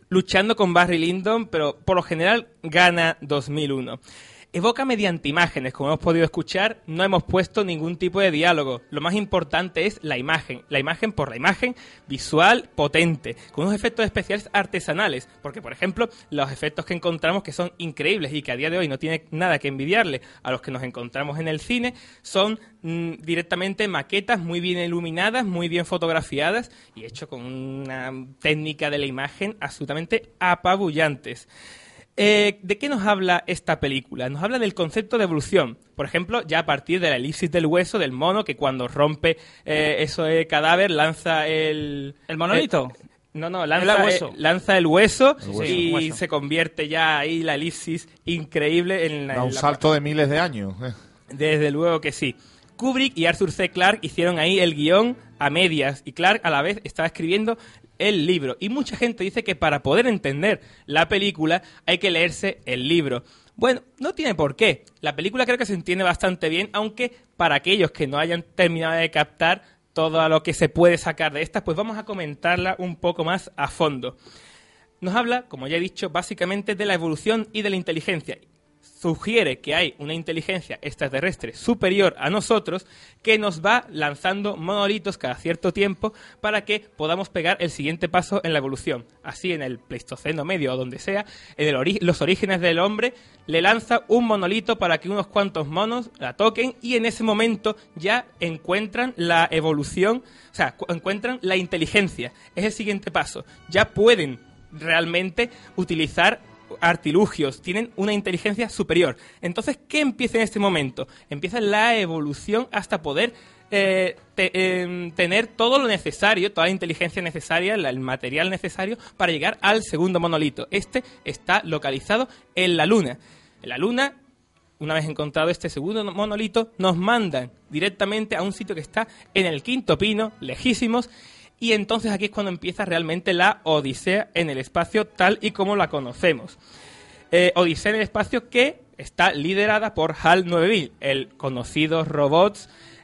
luchando con Barry Lyndon, pero por lo general gana 2001 evoca mediante imágenes. Como hemos podido escuchar, no hemos puesto ningún tipo de diálogo. Lo más importante es la imagen. La imagen por la imagen visual potente, con unos efectos especiales artesanales. Porque, por ejemplo, los efectos que encontramos que son increíbles y que a día de hoy no tiene nada que envidiarle a los que nos encontramos en el cine, son mm, directamente maquetas muy bien iluminadas, muy bien fotografiadas y hecho con una técnica de la imagen absolutamente apabullantes. Eh, ¿De qué nos habla esta película? Nos habla del concepto de evolución. Por ejemplo, ya a partir de la elipsis del hueso del mono, que cuando rompe eh, ese cadáver lanza el... ¿El monolito? Eh, no, no, lanza el hueso, lanza el hueso, y se convierte ya ahí la elipsis increíble en la... un salto de miles de años. Desde luego que sí. Kubrick y Arthur C. Clarke hicieron ahí el guion a medias y Clarke a la vez estaba escribiendo el libro. Y mucha gente dice que para poder entender la película hay que leerse el libro. Bueno, no tiene por qué. La película creo que se entiende bastante bien, aunque para aquellos que no hayan terminado de captar todo lo que se puede sacar de esta, pues vamos a comentarla un poco más a fondo. Nos habla, como ya he dicho, básicamente de la evolución y de la inteligencia sugiere que hay una inteligencia extraterrestre superior a nosotros que nos va lanzando monolitos cada cierto tiempo para que podamos pegar el siguiente paso en la evolución. Así en el Pleistoceno medio o donde sea, en los orígenes del hombre, le lanza un monolito para que unos cuantos monos la toquen y en ese momento ya encuentran la evolución, o sea, encuentran la inteligencia. Es el siguiente paso. Ya pueden realmente utilizar artilugios, tienen una inteligencia superior. Entonces, ¿qué empieza en este momento? Empieza la evolución hasta poder eh, em, tener todo lo necesario, toda la inteligencia necesaria, el material necesario para llegar al segundo monolito. Este está localizado en la Luna. La Luna, una vez encontrado este segundo monolito, nos mandan directamente a un sitio que está en el quinto pino, lejísimos, y entonces aquí es cuando empieza realmente la Odisea en el espacio tal y como la conocemos. Eh, Odisea en el espacio que está liderada por HAL 9000, el conocido robot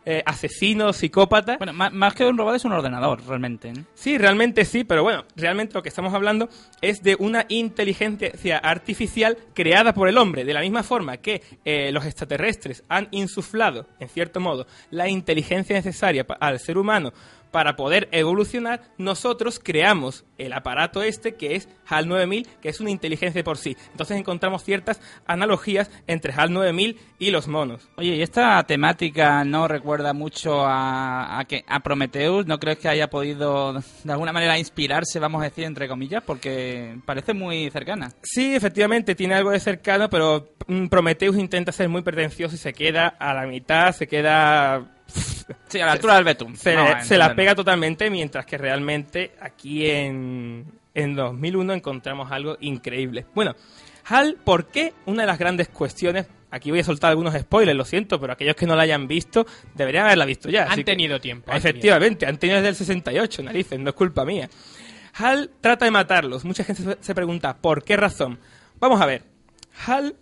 eh, asesino, psicópata. Bueno, más, que un robot es un ordenador, realmente. Sí, realmente sí, pero bueno, realmente lo que estamos hablando es de una inteligencia artificial creada por el hombre, de la misma forma que eh, los extraterrestres han insuflado, en cierto modo, la inteligencia necesaria al ser humano para poder evolucionar, nosotros creamos el aparato este que es HAL 9000, que es una inteligencia por sí. Entonces encontramos ciertas analogías entre HAL 9000 y los monos. Oye, ¿y esta temática no recuerda mucho a, a, que, a Prometheus? ¿No crees que haya podido de alguna manera inspirarse, vamos a decir, entre comillas? Porque parece muy cercana. Sí, efectivamente, tiene algo de cercano, pero mm, Prometheus intenta ser muy pretencioso y se queda a la mitad, se queda Sí, a la altura del Betum. Se, la pega totalmente, mientras que realmente aquí en, en 2001 encontramos algo increíble. Bueno, HAL, ¿por qué? Una de las grandes cuestiones Aquí voy a soltar algunos spoilers, lo siento, pero aquellos que no la hayan visto deberían haberla visto ya. Han tenido tiempo. efectivamente, han tenido desde el 68, narices, no es culpa mía. HAL trata de matarlos. Mucha gente se pregunta, ¿por qué razón? Vamos a ver. HAL,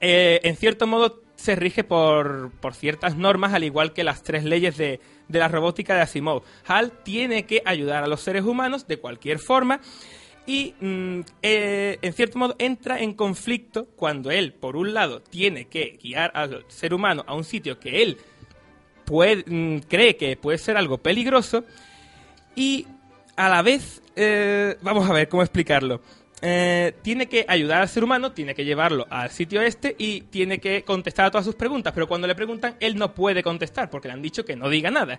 eh, en cierto modo, se rige por, ciertas normas, al igual que las tres leyes de, la robótica de Asimov. HAL tiene que ayudar a los seres humanos de cualquier forma y, mm, eh, en cierto modo, entra en conflicto cuando él, por un lado, tiene que guiar al ser humano a un sitio que él mm, cree que puede ser algo peligroso y, a la vez, eh, vamos a ver cómo explicarlo. Eh, tiene que ayudar al ser humano, tiene que llevarlo al sitio este y tiene que contestar a todas sus preguntas. Pero cuando le preguntan, él no puede contestar porque le han dicho que no diga nada.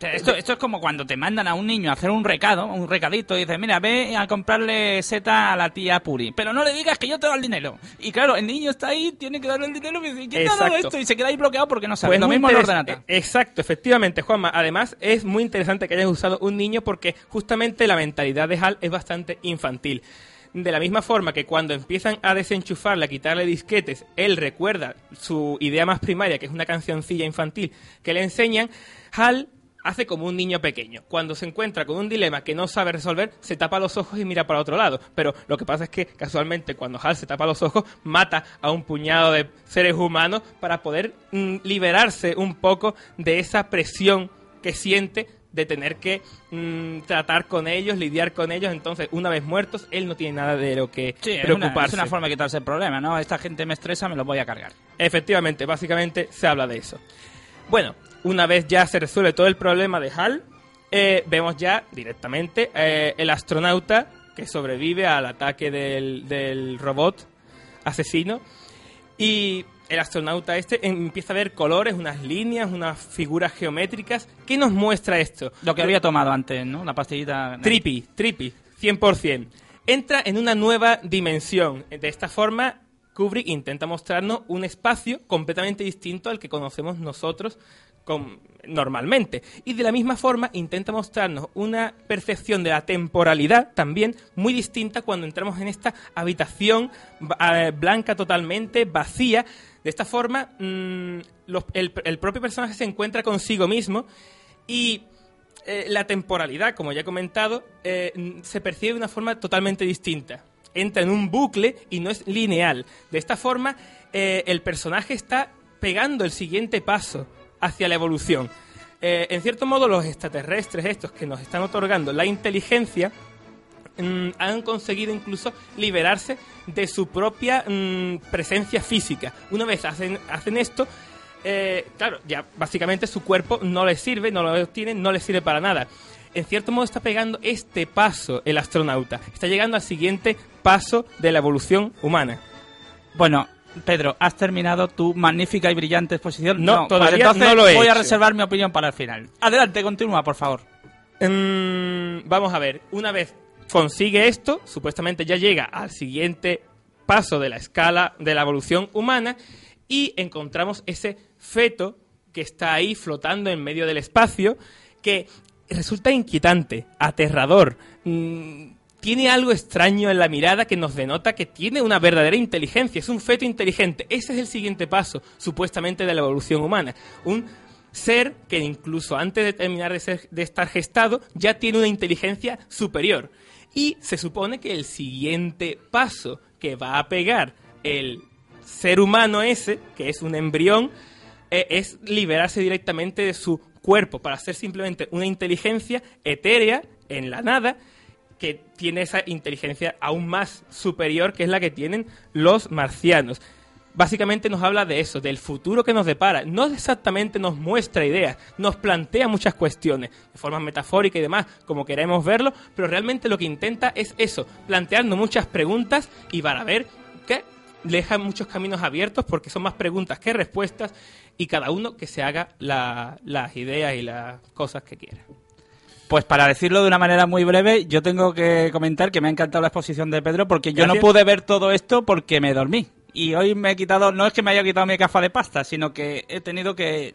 Esto, esto es como cuando te mandan a un niño a hacer un recado, un recadito, y dices, mira, ve a comprarle seta a la tía Puri, pero no le digas que yo te doy el dinero. Y claro, el niño está ahí, tiene que darle el dinero, y dice, ¿quién te ha dado esto? Y se queda ahí bloqueado porque no sabe. Pues Lo mismo en ordenata. Exacto, efectivamente, Juanma. Además, es muy interesante que hayas usado un niño porque justamente la mentalidad de Hal es bastante infantil. De la misma forma que cuando empiezan a desenchufarle, a quitarle disquetes, él recuerda su idea más primaria, que es una cancioncilla infantil que le enseñan, Hal hace como un niño pequeño. Cuando se encuentra con un dilema que no sabe resolver, se tapa los ojos y mira para otro lado. Pero lo que pasa es que casualmente cuando Hal se tapa los ojos, mata a un puñado de seres humanos para poder mm, liberarse un poco de esa presión que siente de tener que mm, tratar con ellos, lidiar con ellos. Entonces, una vez muertos, él no tiene nada de lo que Sí, es una, preocuparse. es una forma de quitarse el problema, ¿no? Esta gente me estresa, me los voy a cargar. Efectivamente, básicamente se habla de eso. Bueno, una vez ya se resuelve todo el problema de Hal, eh, vemos ya directamente eh, el astronauta que sobrevive al ataque del, del robot asesino. Y el astronauta este empieza a ver colores, unas líneas, unas figuras geométricas. ¿Qué nos muestra esto? Lo que había tomado antes, ¿no? La pastillita... Trippy, trippy, 100%. Entra en una nueva dimensión. De esta forma, Kubrick intenta mostrarnos un espacio completamente distinto al que conocemos nosotros normalmente. Y de la misma forma intenta mostrarnos una percepción de la temporalidad también muy distinta cuando entramos en esta habitación eh, blanca totalmente, vacía. De esta forma, mm, el, propio personaje se encuentra consigo mismo y eh, la temporalidad, como ya he comentado, eh, se percibe de una forma totalmente distinta. Entra en un bucle y no es lineal. De esta forma, el personaje está pegando el siguiente paso hacia la evolución. Eh, en cierto modo, los extraterrestres estos que nos están otorgando la inteligencia mm, han conseguido incluso liberarse de su propia mm, presencia física. Una vez hacen, hacen esto, eh, claro, ya básicamente su cuerpo no les sirve, no lo tiene, no les sirve para nada. En cierto modo está pegando este paso el astronauta. Está llegando al siguiente paso de la evolución humana. Bueno, Pedro, ¿has terminado tu magnífica y brillante exposición? No, pues todavía entonces no lo he voy a reservar mi opinión para el final. Adelante, continúa, por favor. Mm, vamos a ver, una vez consigue esto, supuestamente ya llega al siguiente paso de la escala de la evolución humana y encontramos ese feto que está ahí flotando en medio del espacio que resulta inquietante, aterrador. mm, tiene algo extraño en la mirada que nos denota que tiene una verdadera inteligencia, es un feto inteligente. Ese es el siguiente paso, supuestamente, de la evolución humana. Un ser que incluso antes de terminar de, ser- de estar gestado ya tiene una inteligencia superior. Y se supone que el siguiente paso que va a pegar el ser humano ese, que es un embrión, eh, es liberarse directamente de su cuerpo para ser simplemente una inteligencia etérea en la nada que tiene esa inteligencia aún más superior que es la que tienen los marcianos. Básicamente nos habla de eso, del futuro que nos depara. No exactamente nos muestra ideas, nos plantea muchas cuestiones, de forma metafórica y demás, como queremos verlo, pero realmente lo que intenta es eso, plantearnos muchas preguntas y para ver que deja muchos caminos abiertos porque son más preguntas que respuestas y cada uno que se haga la- las ideas y las cosas que quiera. Pues para decirlo de una manera muy breve, yo tengo que comentar que me ha encantado la exposición de Pedro porque yo no pude ver todo esto porque me dormí. Y hoy me he quitado, no es que me haya quitado mi caja de pasta, sino que he tenido que...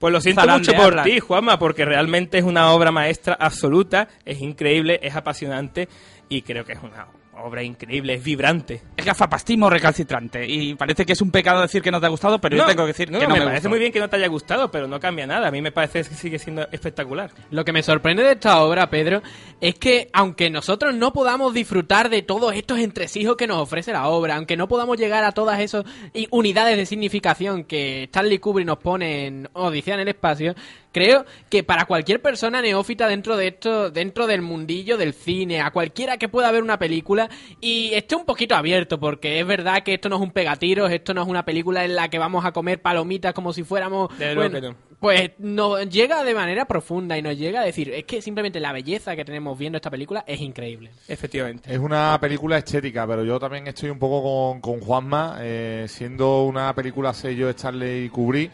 Pues lo siento mucho por ti, Juanma, porque realmente es una obra maestra absoluta, es increíble, es apasionante y creo que es una obra increíble, es vibrante. Es gafapastismo recalcitrante y parece que es un pecado decir que no te ha gustado, pero yo tengo que decir no, que no me, me, parece gustó. muy bien que no te haya gustado, pero no cambia nada. A mí me parece que sigue siendo espectacular. Lo que me sorprende de esta obra, Pedro, es que aunque nosotros no podamos disfrutar de todos estos entresijos que nos ofrece la obra, aunque no podamos llegar a todas esas unidades de significación que Stanley Kubrick nos pone en Odisea en el espacio, creo que para cualquier persona neófita dentro de esto, dentro del mundillo del cine, a cualquiera que pueda ver una película y esté un poquito abierto, porque es verdad que esto no es un pegatiros, esto no es una película en la que vamos a comer palomitas como si fuéramos bueno, no. pues nos llega de manera profunda y nos llega a decir, es que simplemente la belleza que tenemos viendo esta película es increíble. Efectivamente. Es una película estética, pero yo también estoy un poco con, con Juanma, eh, siendo una película sello de Stanley Kubrick.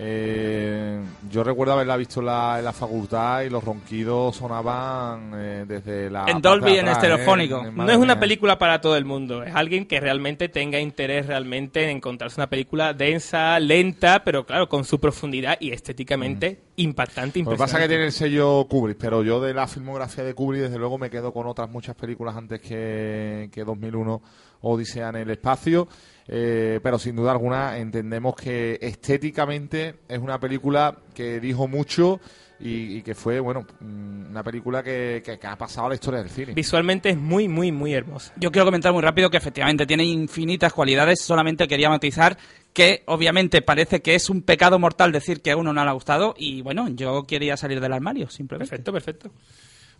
Eh, yo recuerdo haberla visto en la, en la facultad y los ronquidos sonaban eh, desde la. En Dolby, en estereofónico. ¿eh? No es una película para todo el mundo, es alguien que realmente tenga interés realmente en encontrarse una película densa, lenta, pero claro, con su profundidad y estéticamente impactante, Lo que pasa es que tiene el sello Kubrick, pero yo de la filmografía de Kubrick, desde luego, me quedo con otras muchas películas antes que, que 2001 Odisea en el espacio. Eh, pero sin duda alguna entendemos que estéticamente es una película que dijo mucho y, y que fue, bueno, mm, una película que, que- que ha pasado a la historia del cine. Visualmente es muy, muy, muy hermosa. Yo quiero comentar muy rápido que efectivamente tiene infinitas cualidades, solamente quería matizar que obviamente parece que es un pecado mortal decir que a uno no le ha gustado y bueno, yo quería salir del armario, simplemente. Perfecto, perfecto.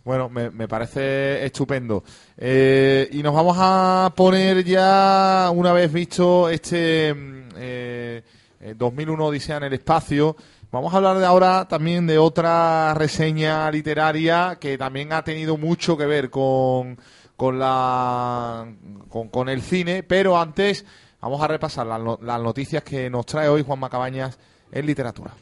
Bueno, me, parece estupendo. Eh, y nos vamos a poner ya, una vez visto este mm, eh, eh, 2001 Odisea en el espacio, vamos a hablar de ahora también de otra reseña literaria que también ha tenido mucho que ver con, con, la, con, el cine, pero antes vamos a repasar las noticias que nos trae hoy Juan Macabañas en literatura.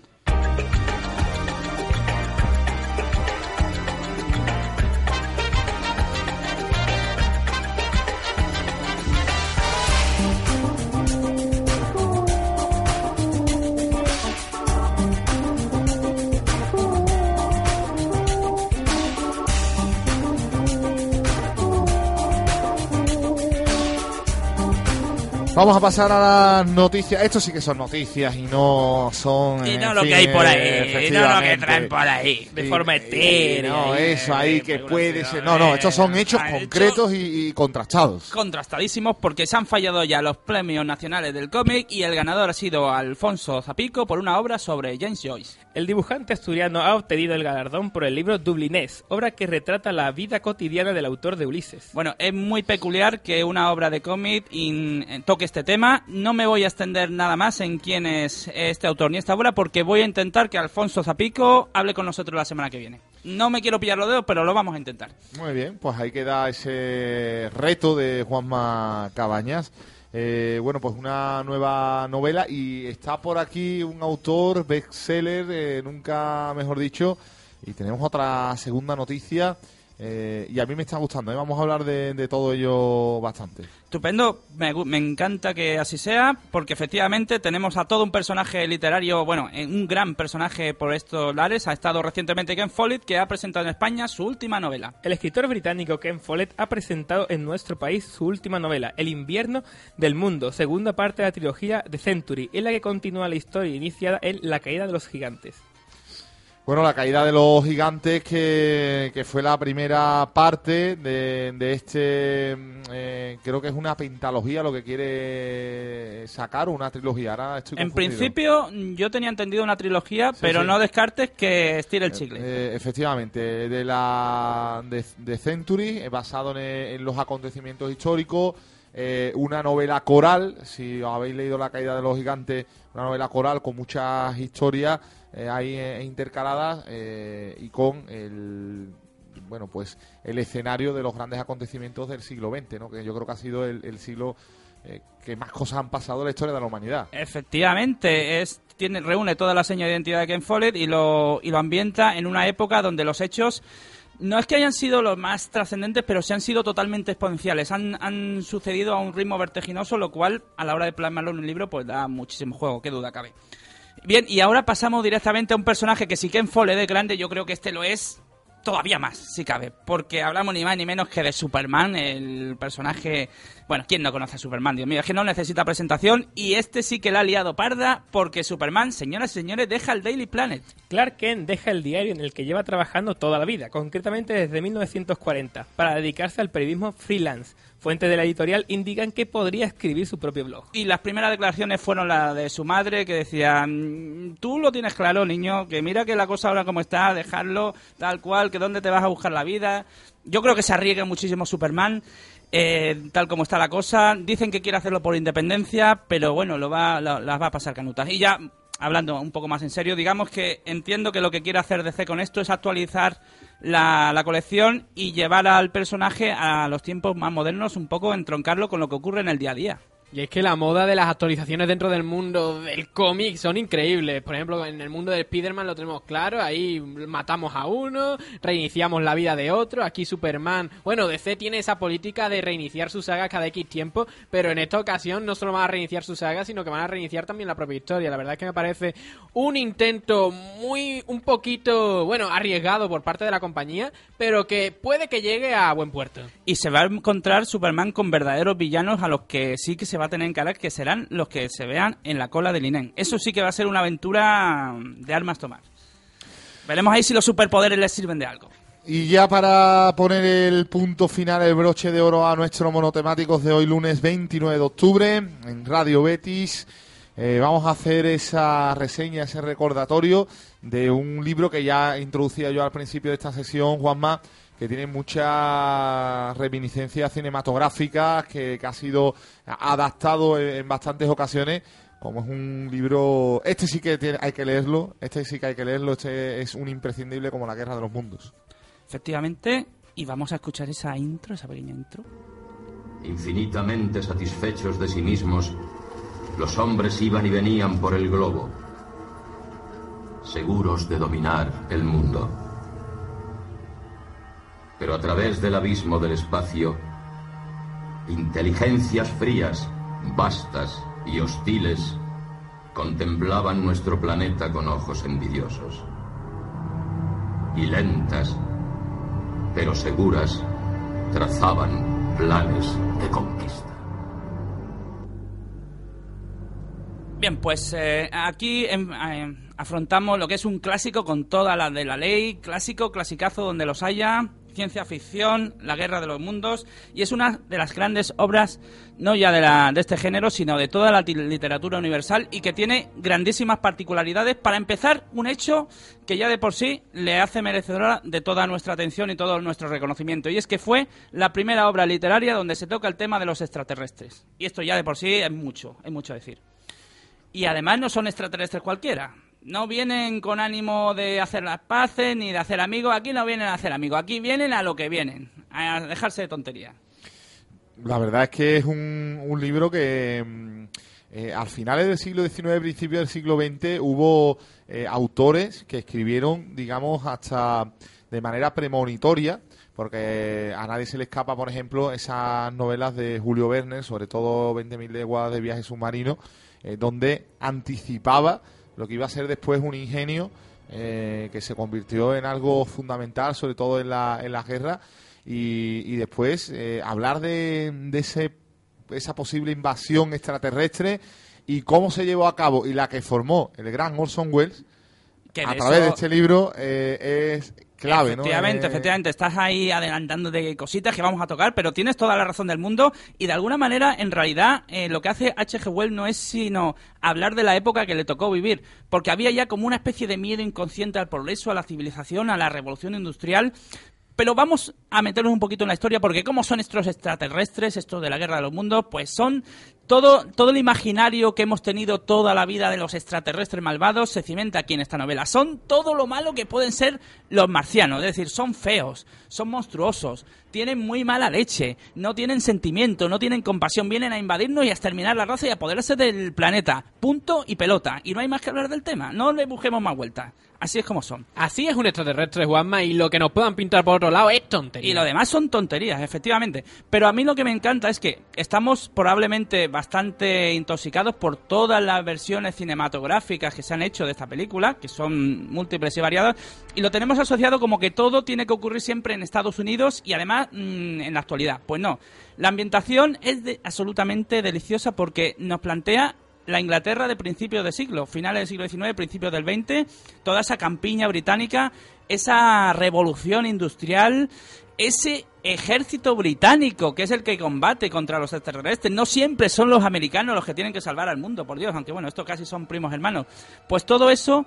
Vamos a pasar a las noticias. Esto sí que son noticias y no son. Y no lo fin, que hay por ahí, eh, y no lo que traen por ahí, de forma y- etérea, No, eso ahí que puede ser. No, no, estos son hechos Ha hecho- concretos y, y contrastados. contrastadísimos porque se han fallado ya los premios nacionales del cómic y el ganador ha sido Alfonso Zapico por una obra sobre James Joyce. El dibujante asturiano ha obtenido el galardón por el libro Dublinés, obra que retrata la vida cotidiana del autor de Ulises. Bueno, es muy peculiar que una obra de cómic eh, toque este tema. No me voy a extender nada más en quién es este autor ni esta obra porque voy a intentar que Alfonso Zapico hable con nosotros la semana que viene. No me quiero pillar los dedos, pero lo vamos a intentar. Muy bien, pues ahí queda ese reto de Juanma Cabañas. Eh, bueno, pues una nueva novela y está por aquí un autor bestseller, eh, nunca mejor dicho, y tenemos otra segunda noticia eh, y a mí me está gustando, ¿eh? vamos a hablar de, de todo ello bastante. Estupendo, me, me encanta que así sea, porque efectivamente tenemos a todo un personaje literario, bueno, eh, un gran personaje por estos lares. Ha estado recientemente Ken Follett, que ha presentado en España su última novela. El escritor británico Ken Follett ha presentado en nuestro país su última novela, El invierno del mundo, segunda parte de la trilogía The Century, en la que continúa la historia iniciada en La caída de los gigantes. Bueno, la caída de los gigantes, que, que fue la primera parte de, de este, mm, eh, creo que es una pentalogía lo que quiere sacar, una trilogía. Ahora estoy En principio, mm, yo tenía entendido una trilogía, Sí, pero sí. no descartes que estire el chicle. Eh, efectivamente, de la de, de Century, eh, basado en, eh, en los acontecimientos históricos, eh, una novela coral, si habéis leído La caída de los gigantes, una novela coral con muchas historias eh, ahí eh, intercaladas eh, y con el bueno pues el escenario de los grandes acontecimientos del siglo XX, ¿no? que yo creo que ha sido el, siglo eh, que más cosas han pasado en la historia de la humanidad. Efectivamente, es, tiene, reúne toda la seña de identidad de Ken Follett y lo, y lo ambienta en una época donde los hechos no es que hayan sido los más trascendentes, pero sí han sido totalmente exponenciales. Han, han sucedido a un ritmo vertiginoso, lo cual a la hora de plasmarlo en un libro pues da muchísimo juego, qué duda cabe. Bien, y ahora pasamos directamente a un personaje que si Ken Follett es grande, yo creo que este lo es todavía más, si cabe, porque hablamos ni más ni menos que de Superman, el personaje... Bueno, ¿quién no conoce a Superman? Dios mío, es que no necesita presentación y este sí que la ha liado parda porque Superman, señoras y señores, deja el Daily Planet. Clark Kent deja el diario en el que lleva trabajando toda la vida, concretamente desde 1940, para dedicarse al periodismo freelance. Fuentes de la editorial indican que podría escribir su propio blog. Y las primeras declaraciones fueron las de su madre, que decía, "Mm, tú lo tienes claro, niño, que mira que la cosa ahora como está, dejarlo tal cual, que dónde te vas a buscar la vida. Yo creo que se arriesga muchísimo Superman, eh, tal como está la cosa. Dicen que quiere hacerlo por independencia, pero bueno, lo va, lo- las va a pasar canutas. Y ya, hablando un poco más en serio, digamos que entiendo que lo que quiere hacer DC con esto es actualizar la, la colección y llevar al personaje a los tiempos más modernos, un poco entroncarlo con lo que ocurre en el día a día. Y es que la moda de las actualizaciones dentro del mundo del cómic son increíbles. Por ejemplo, en el mundo de Spider-Man lo tenemos claro. Ahí matamos a uno, reiniciamos la vida de otro. Aquí Superman. Bueno, DC tiene esa política de reiniciar su saga cada X tiempo. Pero en esta ocasión no solo van a reiniciar su saga, sino que van a reiniciar también la propia historia. La verdad es que me parece un intento muy. un poquito. bueno, arriesgado por parte de la compañía. Pero que puede que llegue a buen puerto. Y se va a encontrar Superman con verdaderos villanos a los que sí que se va a tener en cara, que serán los que se vean en la cola del INEN. Eso sí que va a ser una aventura de armas tomar. Veremos ahí si los superpoderes les sirven de algo. Y ya para poner el punto final, el broche de oro a nuestros monotemáticos de hoy, lunes 29 de octubre, en Radio Betis, eh, vamos a hacer esa reseña, ese recordatorio de un libro que ya introducía yo al principio de esta sesión, Juanma, que tiene muchas reminiscencias cinematográficas, que, que ha sido adaptado en, en bastantes ocasiones como es un libro, este sí que tiene- hay que leerlo, este sí que hay que leerlo, este es un imprescindible como la Guerra de los Mundos. Efectivamente, y vamos a escuchar esa intro, esa pequeña intro. Infinitamente satisfechos de sí mismos, los hombres iban y venían por el globo, seguros de dominar el mundo. Pero a través del abismo del espacio, inteligencias frías, vastas y hostiles contemplaban nuestro planeta con ojos envidiosos. Y lentas, pero seguras, trazaban planes de conquista. Bien, pues eh, aquí em, eh, afrontamos lo que es un clásico con toda la de la ley, clásico, clasicazo donde los haya, ciencia ficción, la guerra de los mundos, y es una de las grandes obras, no ya de, la, de este género, sino de toda la literatura universal y que tiene grandísimas particularidades. Para empezar, un hecho que ya de por sí le hace merecedora de toda nuestra atención y todo nuestro reconocimiento, y es que fue la primera obra literaria donde se toca el tema de los extraterrestres. Y esto ya de por sí es mucho, es mucho decir. Y además no son extraterrestres cualquiera. No vienen con ánimo de hacer las paces ni de hacer amigos. Aquí no vienen a hacer amigos. Aquí vienen a lo que vienen. A dejarse de tonterías. La verdad es que es un, un libro que mm, eh, al finales del siglo XIX, principios del siglo XX, hubo eh, autores que escribieron, digamos, hasta de manera premonitoria, porque a nadie se le escapa, por ejemplo, esas novelas de Julio Verne, sobre todo 20.000 leguas de viaje submarino, eh, donde anticipaba lo que iba a ser después un ingenio eh, que se convirtió en algo fundamental, sobre todo en la, en la guerra, y, y después eh, hablar de, de ese, esa posible invasión extraterrestre y cómo se llevó a cabo y la que formó el gran Orson Welles Que a través de este libro eh, es clave, ¿no? Efectivamente, Eh, efectivamente. Estás ahí adelantando de cositas que vamos a tocar, pero tienes toda la razón del mundo. Y de alguna manera, en realidad, eh, lo que hace H.G. Wells no es sino hablar de la época que le tocó vivir. Porque había ya como una especie de miedo inconsciente al progreso, a la civilización, a la revolución industrial. Pero vamos a meternos un poquito en la historia, porque ¿cómo son estos extraterrestres, estos de la guerra de los mundos? Pues son todo, todo el imaginario que hemos tenido toda la vida de los extraterrestres malvados se cimenta aquí en esta novela. Son todo lo malo que pueden ser los marcianos, es decir, son feos, son monstruosos, tienen muy mala leche, no tienen sentimiento, no tienen compasión, vienen a invadirnos y a exterminar la raza y a apoderarse del planeta. Punto y pelota. Y no hay más que hablar del tema, no le busquemos más vueltas. Así es como son. Así es un extraterrestre, Juanma, y lo que nos puedan pintar por otro lado es tontería. Y lo demás son tonterías, efectivamente. Pero a mí lo que me encanta es que estamos probablemente bastante intoxicados por todas las versiones cinematográficas que se han hecho de esta película, que son múltiples y variadas, y lo tenemos asociado como que todo tiene que ocurrir siempre en Estados Unidos y además mm, en la actualidad. Pues no, la ambientación es absolutamente deliciosa porque nos plantea la Inglaterra de principios de siglo, finales del siglo XIX, principios del XX, toda esa campiña británica, esa revolución industrial, ese ejército británico que es el que combate contra los extraterrestres. No siempre son los americanos los que tienen que salvar al mundo, por Dios, aunque bueno, estos casi son primos hermanos. Pues todo eso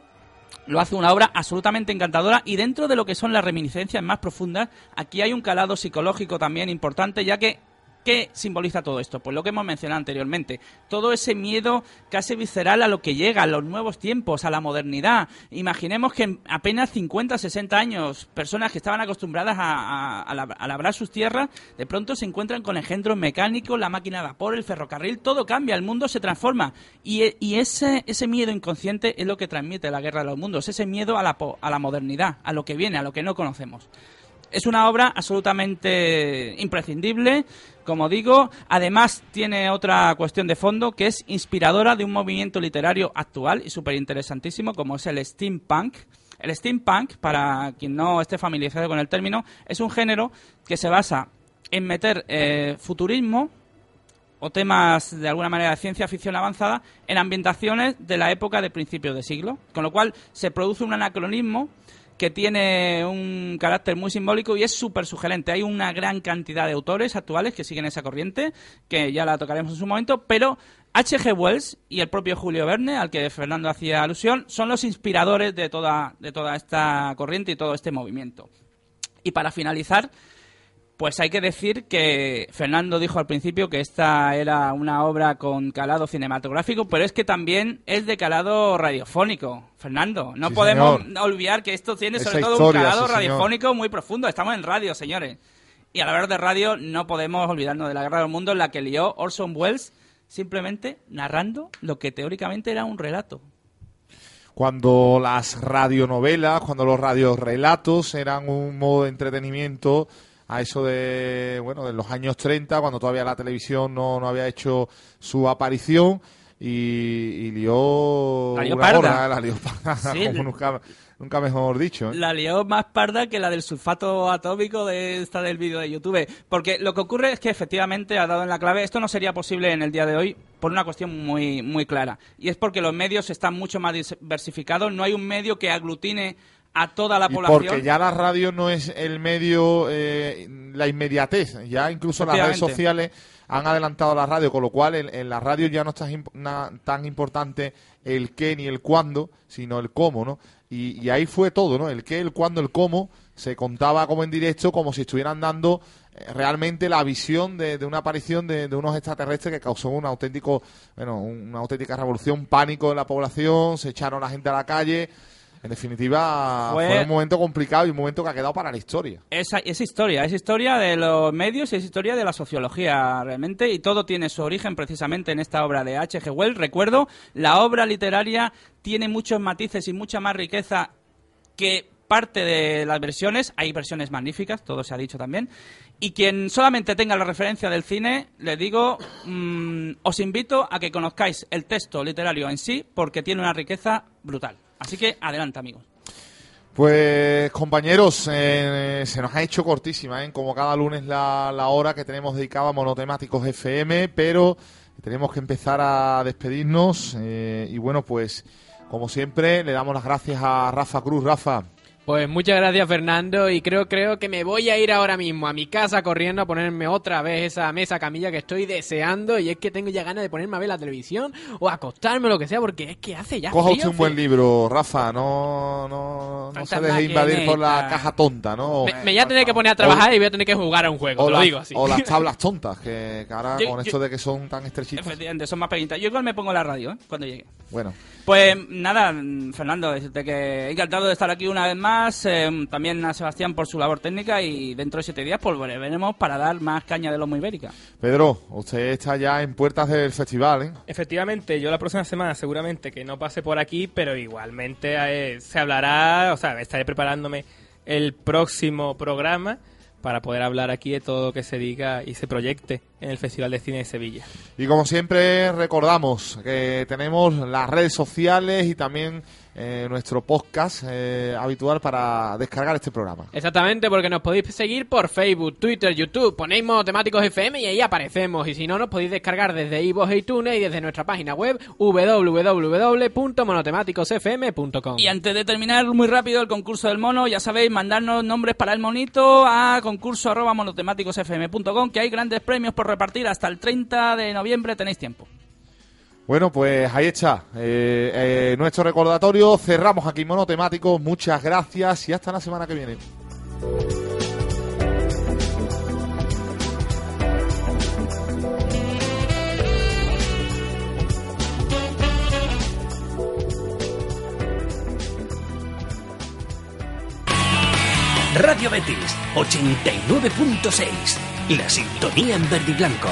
lo hace una obra absolutamente encantadora y dentro de lo que son las reminiscencias más profundas, aquí hay un calado psicológico también importante, ya que ¿Qué simboliza todo esto? Pues lo que hemos mencionado anteriormente. Todo ese miedo casi visceral a lo que llega, a los nuevos tiempos, a la modernidad. Imaginemos que en apenas 50, 60 años, personas que estaban acostumbradas a, a- a lab- a labrar sus tierras, de pronto se encuentran con engendros mecánicos, la máquina de vapor, el ferrocarril, todo cambia, el mundo se transforma. Y, e- ese, ese miedo inconsciente es lo que transmite la guerra de los mundos, ese miedo a la, a la modernidad, a lo que viene, a lo que no conocemos. Es una obra absolutamente imprescindible, como digo. Además, tiene otra cuestión de fondo que es inspiradora de un movimiento literario actual y súper interesantísimo, como es el steampunk. El steampunk, para quien no esté familiarizado con el término, es un género que se basa en meter eh, futurismo o temas de alguna manera de ciencia ficción avanzada en ambientaciones de la época de principios de siglo. Con lo cual se produce un anacronismo que tiene un carácter muy simbólico y es súper sugerente. Hay una gran cantidad de autores actuales que siguen esa corriente, que ya la tocaremos en su momento, pero H.G. Wells y el propio Julio Verne, al que Fernando hacía alusión, son los inspiradores de toda, de toda esta corriente y todo este movimiento. Y para finalizar, pues hay que decir que Fernando dijo al principio que esta era una obra con calado cinematográfico, pero es que también es de calado radiofónico. Fernando, no Sí, podemos señor. olvidar que esto tiene Esa sobre todo historia, un calado sí, señor. radiofónico muy profundo. Estamos en radio, señores. Y al hablar de radio no podemos olvidarnos de la Guerra del Mundo en la que lió Orson Welles simplemente narrando lo que teóricamente era un relato. Cuando las radionovelas, cuando los radiorelatos eran un modo de entretenimiento a eso de, bueno, de los años 30, cuando todavía la televisión no, no había hecho su aparición y, y lió La lió una parda. la lió parda, Sí, como nunca mejor dicho. ¿eh? La lió más parda que la del sulfato atómico de esta del vídeo de YouTube. Porque lo que ocurre es que efectivamente ha dado en la clave. Esto no sería posible en el día de hoy por una cuestión muy, muy clara. Y es porque los medios están mucho más diversificados. No hay un medio que aglutine a toda la Y población. porque ya la radio no es el medio, eh, la inmediatez. Ya incluso las redes sociales han adelantado la radio, con lo cual en, en la radio ya no imp- na- tan importante el qué ni el cuándo, sino el cómo, ¿no? Y, y ahí fue todo, ¿no? El qué, el cuándo, el cómo se contaba como en directo, como si estuvieran dando eh, realmente la visión de, de una aparición de, de unos extraterrestres que causó un auténtico, bueno, una auténtica revolución, pánico en la población, se echaron la gente a la calle. En definitiva, Fue- fue... un momento complicado y un momento que ha quedado para la historia. Esa, es historia, es historia de los medios y es historia de la sociología realmente y todo tiene su origen precisamente en esta obra de H.G. Wells. Recuerdo, la obra literaria tiene muchos matices y mucha más riqueza que parte de las versiones. Hay versiones magníficas, todo se ha dicho también. Y quien solamente tenga la referencia del cine, les digo, mm, os invito a que conozcáis el texto literario en sí porque tiene una riqueza brutal. Así que adelante amigos. Pues compañeros, eh, se nos ha hecho cortísima, ¿eh? como cada lunes la, hora que tenemos dedicada a monotemáticos FM, pero tenemos que empezar a despedirnos eh, y bueno, pues como siempre le damos las gracias a Rafa Cruz. Rafa, Pues muchas gracias Fernando y creo creo que me voy a ir ahora mismo a mi casa corriendo a ponerme otra vez esa mesa camilla que estoy deseando y es que tengo ya ganas de ponerme a ver la televisión o acostarme o lo que sea porque es que hace ya coja usted un buen libro, Rafa, no, no, no se deje invadir por la caja tonta, ¿no? Me, me voy a tener que poner a trabajar y voy a tener que jugar a un juego, o, te lo las- digo así. o las tablas tontas, que, que ahora Yo- con yo- esto de que son tan estrechitas. Efectivamente, son más pequeñitas. Yo igual me pongo la radio, ¿eh? Cuando llegue. Bueno, Pues nada, Fernando, decirte que encantado de estar aquí una vez más. Eh, también a Sebastián por su labor técnica y dentro de siete días pues volveremos para dar más caña de Lomo Ibérica. Pedro, usted está ya en puertas del festival, ¿eh? Efectivamente, yo la próxima semana seguramente que no pase por aquí, pero igualmente eh, se hablará, o sea, estaré preparándome el próximo programa para poder hablar aquí de todo lo que se diga y se proyecte en el Festival de Cine de Sevilla. Y como siempre recordamos que tenemos las redes sociales y también eh, nuestro podcast eh, habitual para descargar este programa. Exactamente, porque nos podéis seguir por Facebook, Twitter, YouTube, ponéis monotemáticos FM y ahí aparecemos. Y si no, nos podéis descargar desde iVoox e iTunes y desde nuestra página web www.monotemáticosfm.com. Y antes de terminar muy rápido el concurso del mono, ya sabéis, mandarnos nombres para el monito a concurso arroba monotemáticosfm.com, que hay grandes premios por repartir hasta el 30 de noviembre, tenéis tiempo. Bueno, pues ahí está. eh, eh, nuestro recordatorio. Cerramos aquí monotemático. Muchas gracias y hasta la semana que viene. Radio Betis 89.6. La sintonía en verde y blanco.